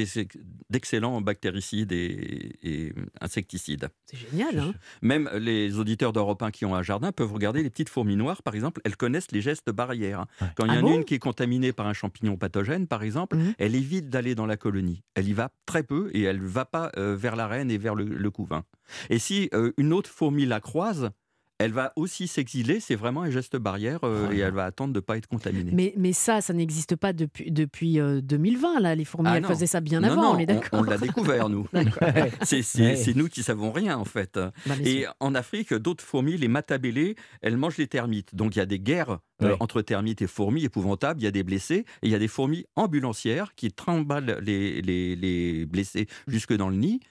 d'excellents bactéricides et, insecticides. C'est génial. Hein Même les auditeurs d'Europe 1 qui ont un jardin peuvent regarder les petites fourmis noires, par exemple, elles connaissent les gestes barrières. Quand il y en a ah une qui est contaminée par un champignon pathogène, par exemple, mmh elle évite d'aller dans la colonie. Elle y va très peu et elle ne va pas euh, vers la reine et vers le, couvain. Et si euh, une autre fourmi la croise, elle va aussi s'exiler, c'est vraiment un geste barrière euh, ah et elle va attendre de ne pas être contaminée. Mais, mais ça, ça n'existe pas depuis, depuis 2020, euh, là. Les fourmis, ah elles faisaient ça bien avant, on est d'accord On, l'a découvert, nous. <laughs> <laughs> c'est nous qui savons rien, en fait. Bah, et en Afrique, d'autres fourmis, les matabélées, elles mangent les termites. Donc il y a des guerres euh, entre termites et fourmis épouvantables. Il y a des blessés et il y a des fourmis ambulancières qui trimballent les, les, les blessés mmh. jusque dans le nid,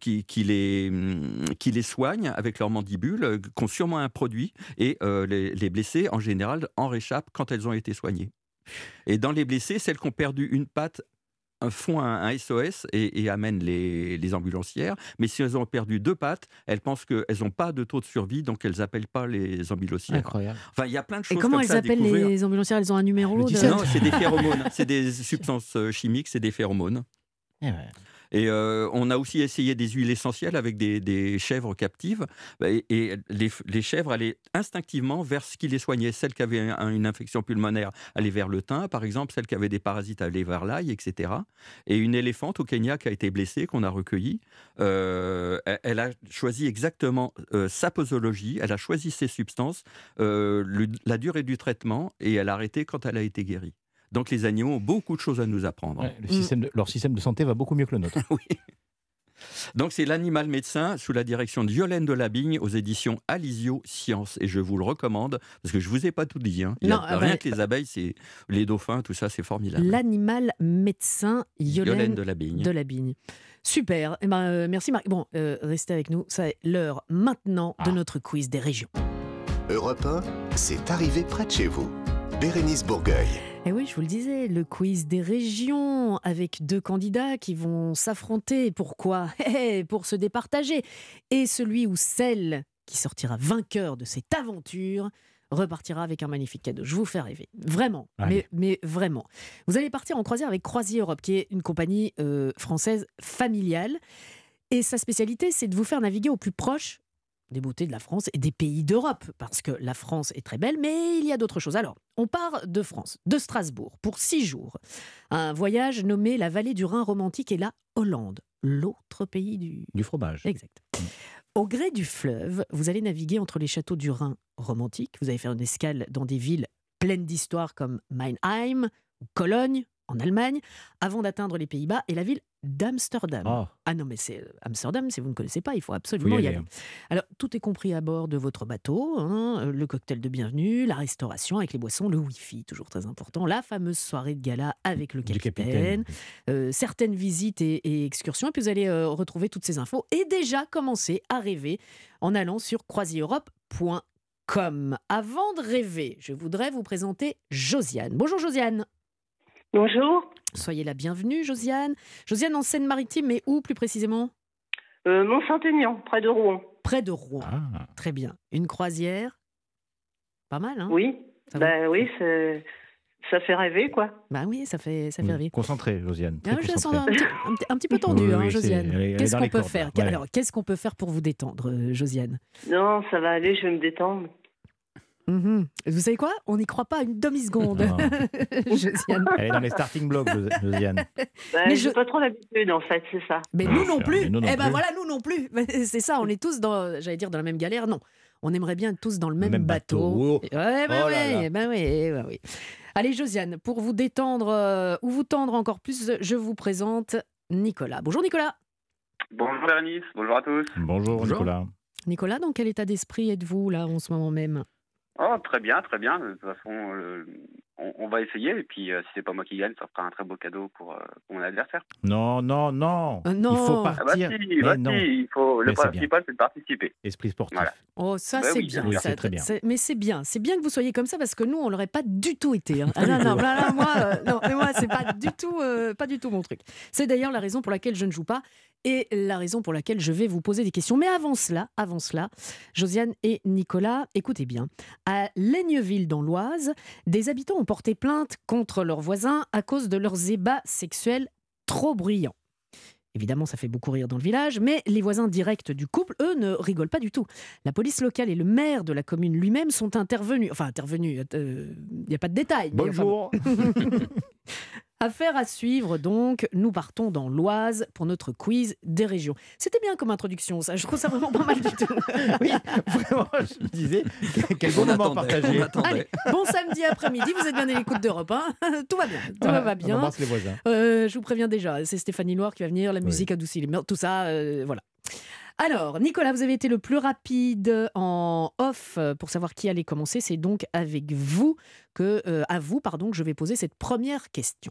qui, qui, les, mmh, qui les soignent avec leurs mandibules, qu'on un produit et euh, les, blessés, en général, en réchappent quand elles ont été soignées. Et dans les blessés, celles qui ont perdu une patte font un, SOS et, amènent les, ambulancières. Mais si elles ont perdu deux pattes, elles pensent qu'elles n'ont pas de taux de survie, donc elles n'appellent pas les ambulancières. Incroyable. Enfin, il y a plein de choses. Et comment elles appellent les ambulancières? Elles ont un numéro Non, c'est des <laughs> phéromones. c'est des substances euh, chimiques, c'est des phéromones. Eh et euh, on a aussi essayé des huiles essentielles avec des, chèvres captives. Bah, et, les, chèvres allaient instinctivement vers ce qui les soignait. Celles qui avaient une infection pulmonaire allaient vers le thym, par exemple. Celles qui avaient des parasites allaient vers l'ail, etc. Et une éléphante au Kenya qui a été blessée, qu'on a recueillie, euh, elle a choisi exactement euh, sa posologie, elle a choisi ses substances, la durée du traitement, et elle a arrêté quand elle a été guérie. Donc les animaux ont beaucoup de choses à nous apprendre. le système de, leur système de santé va beaucoup mieux que le nôtre. <laughs> oui. Donc c'est l'animal médecin sous la direction de Violaine de Labigne aux éditions Alizio Science et je vous le recommande parce que je vous ai pas tout dit. Hein. Il non, a, rien que les abeilles, c'est les dauphins, tout ça, c'est formidable. L'animal médecin Violaine, de Labigne. De Labigne. Super. Eh ben, euh, merci Marc. Bon, euh, restez avec nous. C'est l'heure maintenant de ah. notre quiz des régions. Europe 1, c'est arrivé près de chez vous. Bérénice Bourgueil. Et oui, je vous le disais, le quiz des régions avec deux candidats qui vont s'affronter. Pourquoi? <laughs> Eh, Pour se départager. Et celui ou celle qui sortira vainqueur de cette aventure repartira avec un magnifique cadeau. Je vous fais rêver. Vraiment. Mais, mais, vraiment. Vous allez partir en croisière avec Croisier Europe, qui est une compagnie euh, française familiale. Et sa spécialité, c'est de vous faire naviguer au plus proche des beautés de la France et des pays d'Europe, parce que la France est très belle, mais il y a d'autres choses. Alors, on part de France, de Strasbourg, pour six jours. Un voyage nommé la vallée du Rhin romantique et la Hollande, l'autre pays du... Du fromage. Exact. Mm. Au gré du fleuve, vous allez naviguer entre les châteaux du Rhin romantique, vous allez faire une escale dans des villes pleines d'histoire comme Meinheim ou Cologne, en Allemagne, avant d'atteindre les Pays-Bas et la ville d'Amsterdam. Ah. ah. non, mais c'est euh, Amsterdam, si vous ne connaissez pas, il faut absolument y, aller. Alors, tout est compris à bord de votre bateau, hein, euh, le cocktail de bienvenue, la restauration avec les boissons, le Wi-Fi, toujours très important, la fameuse soirée de gala avec le capitaine, euh, certaines visites et, excursions, et puis vous allez retrouver toutes ces infos et déjà commencer à rêver en allant sur croisieurope.com. Avant de rêver, je voudrais vous présenter Josiane. Bonjour Josiane. Bonjour. Soyez la bienvenue, Josiane. Josiane en Seine-Maritime, mais où plus précisément euh, Mont-Saint-Aignan, près de Rouen. Près de Rouen. Ah. Très bien. Une croisière Pas mal, hein Oui. Ben oui, c'est ça fait rêver, quoi. Bah oui, ça fait, ça fait rêver. Concentré, Josiane. Ah, je sens un petit, un, petit, peu tendu, hein, Josiane. Qu'est-ce qu'on peut faire Alors, qu'est-ce qu'on peut faire pour vous détendre, euh, Josiane? Non, ça va aller, je vais me détendre. Mhm. Vous savez quoi? On n'y croit pas une demi-seconde. <laughs> Josiane. Elle est dans les starting blocks, Josiane. <laughs> Bah, mais je n'ai pas trop l'habitude, en fait, c'est ça. Mais nous non plus. eh ben voilà, nous non plus. <laughs> C'est ça, on est tous dans, j'allais dire, dans la même galère. Non, on aimerait bien être tous dans le même, bateau. Ouais, ben, oui, ben oui, ben oui. Allez, Josiane, pour vous détendre euh, ou vous tendre encore plus, je vous présente Nicolas. Bonjour Nicolas. Bonjour Bernice, bonjour à tous. Bonjour, bonjour. Nicolas. Nicolas, dans quel état d'esprit êtes-vous là en ce moment même? Oh, très bien, très bien. De toute façon, euh, on, va essayer. Et puis, euh, si c'est pas moi qui gagne, ça fera un très beau cadeau pour, euh, mon adversaire. Non, non, non. non. Il faut partir. Ah bah si, bah il faut, le principal, c'est de participer. Esprit sportif. Oh, ça, bah c'est bien. ça, très bien. Mais c'est bien. C'est bien que vous soyez comme ça parce que nous, on l'aurait pas du tout été. Hein. Ah, non, non, là, moi, non, mais moi, c'est pas du tout, pas du tout mon truc. C'est d'ailleurs la raison pour laquelle je ne joue pas et la raison pour laquelle je vais vous poser des questions. Mais avant cela, avant cela, Josiane et Nicolas, écoutez bien. À Laigneville, dans l'Oise, des habitants ont porté plainte contre leurs voisins à cause de leurs ébats sexuels trop bruyants. Évidemment, ça fait beaucoup rire dans le village, mais les voisins directs du couple, eux, ne rigolent pas du tout. La police locale et le maire de la commune lui-même sont intervenus. Enfin, intervenus, euh, il n'y a pas de détails. Bonjour <laughs> Affaire à suivre donc, nous partons dans l'Oise pour notre quiz des régions. C'était bien comme introduction, ça, je trouve ça vraiment pas mal du tout. <laughs> oui, vraiment, je me disais, quel bon moment partagé. bon samedi après-midi, vous êtes bien à l'écoute d'Europe 1, <laughs> tout va bien, tout va bien. On les voisins. Euh, je vous préviens déjà, c'est Stéphanie Noir qui va venir, la musique adoucit les murs, tout ça, euh, voilà. Alors, Nicolas, vous avez été le plus rapide en off pour savoir qui allait commencer. C'est donc avec vous que, euh, à vous, pardon, que je vais poser cette première question.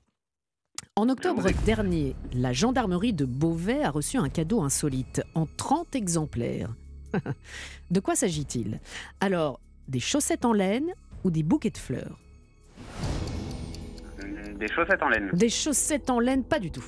En octobre dernier, la gendarmerie de Beauvais a reçu un cadeau insolite en 30 exemplaires. <laughs> de quoi s'agit-il? Alors, des chaussettes en laine ou des bouquets de fleurs? Des chaussettes en laine. Des chaussettes en laine, pas du tout.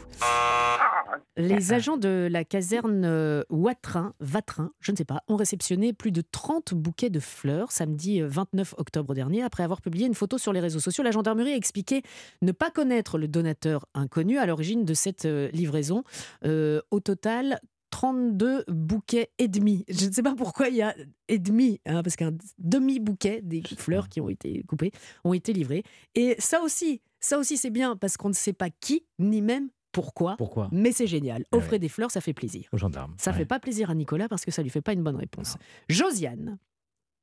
Les agents de la caserne euh, Watrin, Vatrin, je ne sais pas, ont réceptionné plus de 30 bouquets de fleurs samedi 29 euh, octobre dernier. Après avoir publié une photo sur les réseaux sociaux, la gendarmerie a expliqué ne pas connaître le donateur inconnu à l'origine de cette euh, livraison. au total, 32 bouquets et demi. Je ne sais pas pourquoi il y a et demi, hein, parce qu'un demi-bouquet des fleurs qui ont été coupées ont été livrés. Et ça aussi, ça aussi, c'est bien parce qu'on ne sait pas qui, ni même pourquoi. Pourquoi Mais c'est génial. Offrez des fleurs, ça fait plaisir. Aux gendarmes. Ça ne fait pas plaisir à Nicolas parce que ça lui fait pas une bonne réponse. Josiane.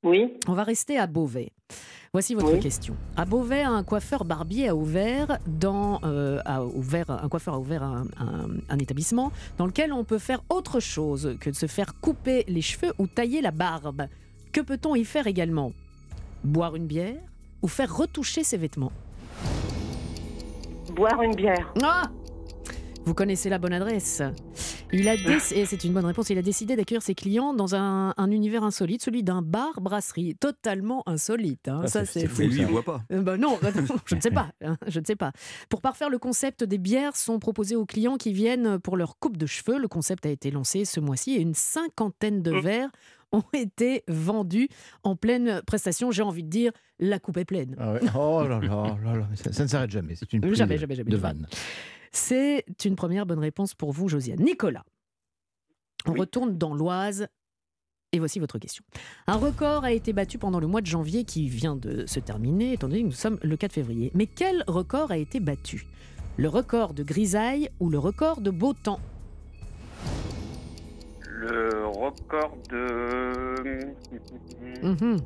Oui. On va rester à Beauvais. Voici votre question. À Beauvais, un coiffeur barbier a ouvert, dans, euh, a ouvert un coiffeur a ouvert un, un, établissement dans lequel on peut faire autre chose que de se faire couper les cheveux ou tailler la barbe. Que peut-on y faire également? Boire une bière ou faire retoucher ses vêtements? Boire une bière. Ah vous connaissez la bonne adresse. Il a et c'est une bonne réponse. Il a décidé d'accueillir ses clients dans un, univers insolite, celui d'un bar brasserie, totalement insolite. Hein. Ça, c'est fou. Lui, il voit pas. Euh, bah non, <laughs> je ne sais pas. Hein, je ne sais pas. Pour parfaire le concept des bières sont proposées aux clients qui viennent pour leur coupe de cheveux. Le concept a été lancé ce mois-ci et une cinquantaine de mmh. verres ont été vendus en pleine prestation. J'ai envie de dire, la coupe est pleine. Ah oh là là, là, Ça, ne s'arrête jamais. C'est une pluie jamais, jamais, jamais, de vanne. C'est une première bonne réponse pour vous, Josiane. Nicolas, on retourne dans l'Oise. Et voici votre question. Un record a été battu pendant le mois de janvier qui vient de se terminer, étant donné que nous sommes le 4 février. Mais quel record a été battu? Le record de grisaille ou le record de beau temps? Le record de. Mhm.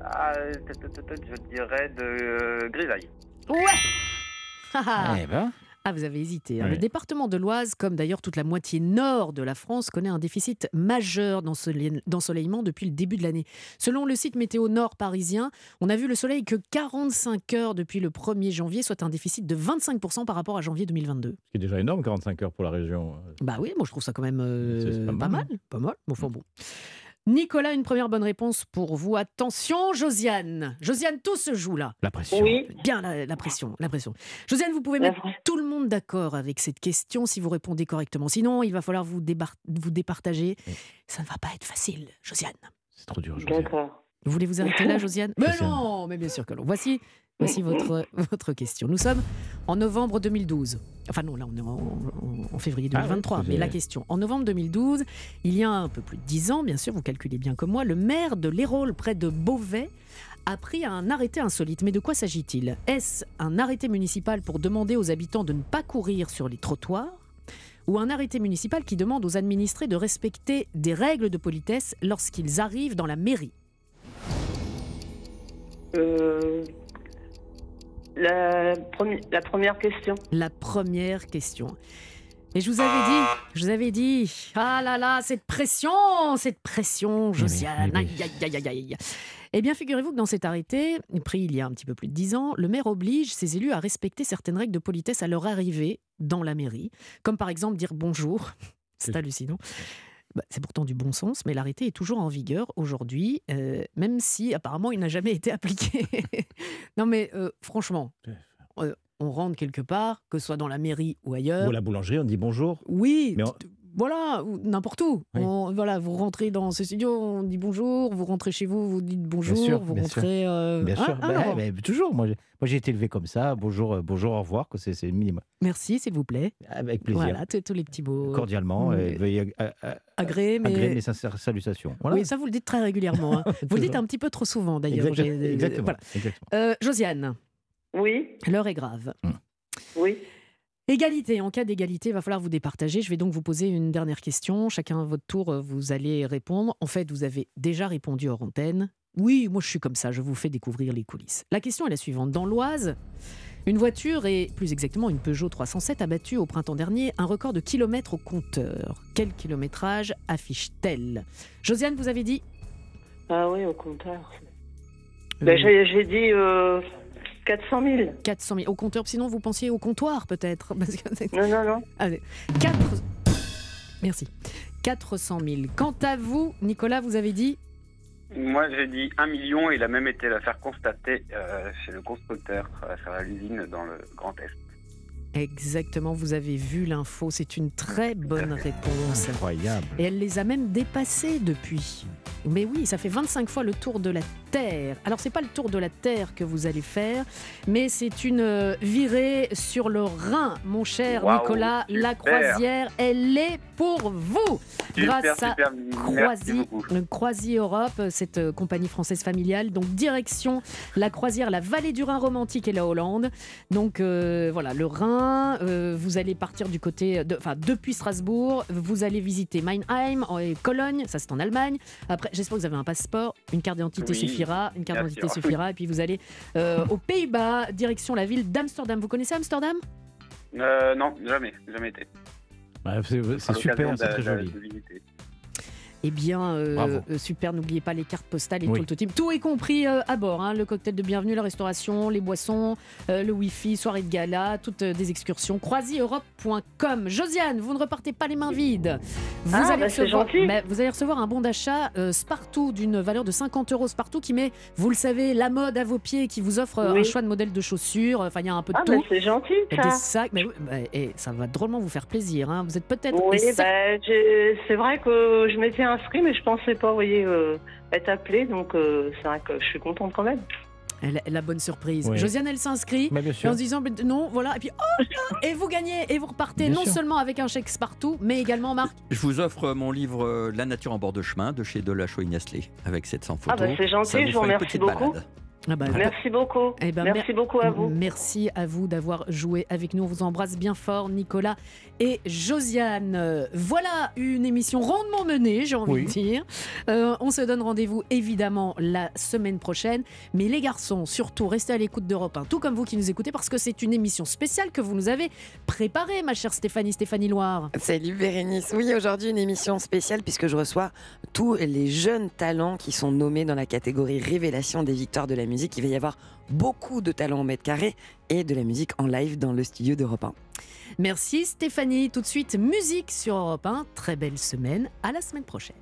Ah, je dirais de euh, grisaille. Ouais! <laughs> eh ben. Ah, vous avez hésité. Hein. Le département de l'Oise, comme d'ailleurs toute la moitié nord de la France, connaît un déficit majeur d'ensoleillement depuis le début de l'année. Selon le site météo nord parisien, on a vu le soleil que 45 heures depuis le 1er janvier, soit un déficit de 25% par rapport à janvier 2022. Ce qui est déjà énorme, 45 heures pour la région. Bah oui, moi je trouve ça quand même euh, pas, mal. Pas mal. Bon, enfin bon. Nicolas, une première bonne réponse pour vous. Attention, Josiane. Josiane, tout se joue là. La pression. Oui. Bien, la, pression, la pression. Josiane, vous pouvez mettre tout le monde d'accord avec cette question si vous répondez correctement. Sinon, il va falloir vous, vous départager. Ça ne va pas être facile, Josiane. C'est trop dur, Josiane. D'accord. Vous voulez vous arrêter là, Josiane? <laughs> Mais non, mais bien sûr que non. Voici Voici votre, <laughs> votre question. Nous sommes en novembre 2012. Enfin non, là on est en, février 2023. Ah mais la question, en novembre 2012, il y a un peu plus de 10 ans, bien sûr, vous calculez bien comme moi, le maire de l'Hérault, près de Beauvais, a pris un arrêté insolite. Mais de quoi s'agit-il? Est-ce un arrêté municipal pour demander aux habitants de ne pas courir sur les trottoirs ou un arrêté municipal qui demande aux administrés de respecter des règles de politesse lorsqu'ils arrivent dans la mairie? Euh, la, la première question. La première question. Et je vous avais dit, je vous avais dit, ah là là, cette pression, cette pression, Josiane, aïe aïe aïe aïe. Eh bien, figurez-vous que dans cet arrêté, pris il y a un petit peu plus de dix ans, le maire oblige ses élus à respecter certaines règles de politesse à leur arrivée dans la mairie, comme par exemple dire bonjour. <laughs> C'est hallucinant. Bah, c'est pourtant du bon sens, mais l'arrêté est toujours en vigueur aujourd'hui, euh, même si apparemment il n'a jamais été appliqué. <laughs> non mais euh, franchement, euh, on rentre quelque part, que ce soit dans la mairie ou ailleurs. Ou à la boulangerie, on dit bonjour. Oui, voilà, n'importe où. voilà, vous rentrez dans ce studio, on dit bonjour, vous rentrez chez vous, vous dites bonjour, vous rentrez. Euh, bien sûr, hein, bah, toujours. Moi, j'ai été élevé comme ça. Bonjour, euh, bonjour, au revoir, c'est le minimum. Merci, s'il vous plaît. Avec plaisir. Voilà, tous les petits mots. Cordialement, veuillez agréer, mais... mes sincères salutations. Oui, ça vous le dites très régulièrement. Hein. <laughs> vous le dites un petit peu trop souvent d'ailleurs. Exactement. Euh, Josiane. Oui. L'heure est grave. Hum. Oui. Égalité. En cas d'égalité, il va falloir vous départager. Je vais donc vous poser une dernière question. Chacun à votre tour, euh, vous allez répondre. En fait, vous avez déjà répondu hors antenne. Oui, moi je suis comme ça, je vous fais découvrir les coulisses. La question est la suivante. Dans l'Oise, une voiture, et plus exactement une Peugeot 307, a battu au printemps dernier un record de kilomètres au compteur. Quel kilométrage affiche-t-elle? Josiane, vous avez dit? Ah oui, au compteur. Euh, ben, j'ai dit euh, 400 000. 400 000. Au compteur, sinon vous pensiez au comptoir peut-être Non, non, non. Allez. 4... Merci. 400 000. Quant à vous, Nicolas, vous avez dit Moi, j'ai dit 1 million. Il a même été la faire constater euh, chez le constructeur, à l'usine dans le Grand Est. Exactement, vous avez vu l'info, c'est une très bonne réponse. Incroyable. Et elle les a même dépassés depuis. Mais oui, ça fait 25 fois le tour de la Terre. Alors c'est pas le tour de la Terre que vous allez faire, mais c'est une euh, virée sur le Rhin, mon cher Nicolas. La croisière, elle est pour vous. grâce à Croisi, Europe, cette euh, compagnie française familiale. Donc direction la croisière, la vallée du Rhin romantique et la Hollande. Donc euh, voilà, le Rhin, vous allez partir du côté, de, enfin depuis Strasbourg, vous allez visiter Meinheim et Cologne, ça c'est en Allemagne. Après, j'espère que vous avez un passeport, une carte d'identité suffira, une carte d'identité suffira, et puis vous allez euh, aux Pays-Bas, direction la ville d'Amsterdam. Vous connaissez Amsterdam? Euh, Non, jamais, jamais été. c'est super, c'est très joli. Eh bien, euh, euh, super, n'oubliez pas les cartes postales et tout le team. Tout est compris euh, à bord. Hein. le cocktail de bienvenue, la restauration, les boissons, le Wi-Fi, soirée de gala, toutes des excursions. CroisiEurope.com. Josiane, vous ne repartez pas les mains vides. Vous, ah, allez, bah, recevoir, vous allez recevoir un bon d'achat Spartoo d'une valeur de 50 euros Spartoo qui met, vous le savez, la mode à vos pieds, qui vous offre un choix de modèles de chaussures. Enfin, il y a un peu de ah, tout. Bah, c'est gentil, ça. Des sacs. Mais, bah, et ça va drôlement vous faire plaisir. Hein. Vous êtes peut-être. Oui, c'est vrai que je m'étais inscrit, mais je pensais pas, voyez, euh, être appelée. Donc, euh, c'est vrai que je suis contente quand même. La, bonne surprise. Josiane, elle s'inscrit en se disant non, voilà, et puis oh, <laughs> et vous gagnez et vous repartez non seulement avec un chèque partout, mais également Marc. Je vous offre mon livre euh, La nature en bord de chemin de chez Delachaux Ignasley avec 700 photos. Ah bah c'est gentil, je vous remercie beaucoup. Ah bah, merci beaucoup. Eh ben, merci beaucoup à vous. Merci à vous d'avoir joué avec nous. On vous embrasse bien fort, Nicolas et Josiane. Voilà une émission rondement menée, j'ai envie de dire. Euh, on se donne rendez-vous évidemment la semaine prochaine. Mais les garçons, surtout, restez à l'écoute d'Europe 1, tout comme vous qui nous écoutez, parce que c'est une émission spéciale que vous nous avez préparée, ma chère Stéphanie, Stéphanie Loire. Salut Bérénice. Oui, aujourd'hui une émission spéciale puisque je reçois tous les jeunes talents qui sont nommés dans la catégorie Révélation des victoires de la Il va y avoir beaucoup de talents au mètre carré et de la musique en live dans le studio d'Europe 1. Merci Stéphanie. Tout de suite, musique sur Europe 1. Très belle semaine. À la semaine prochaine.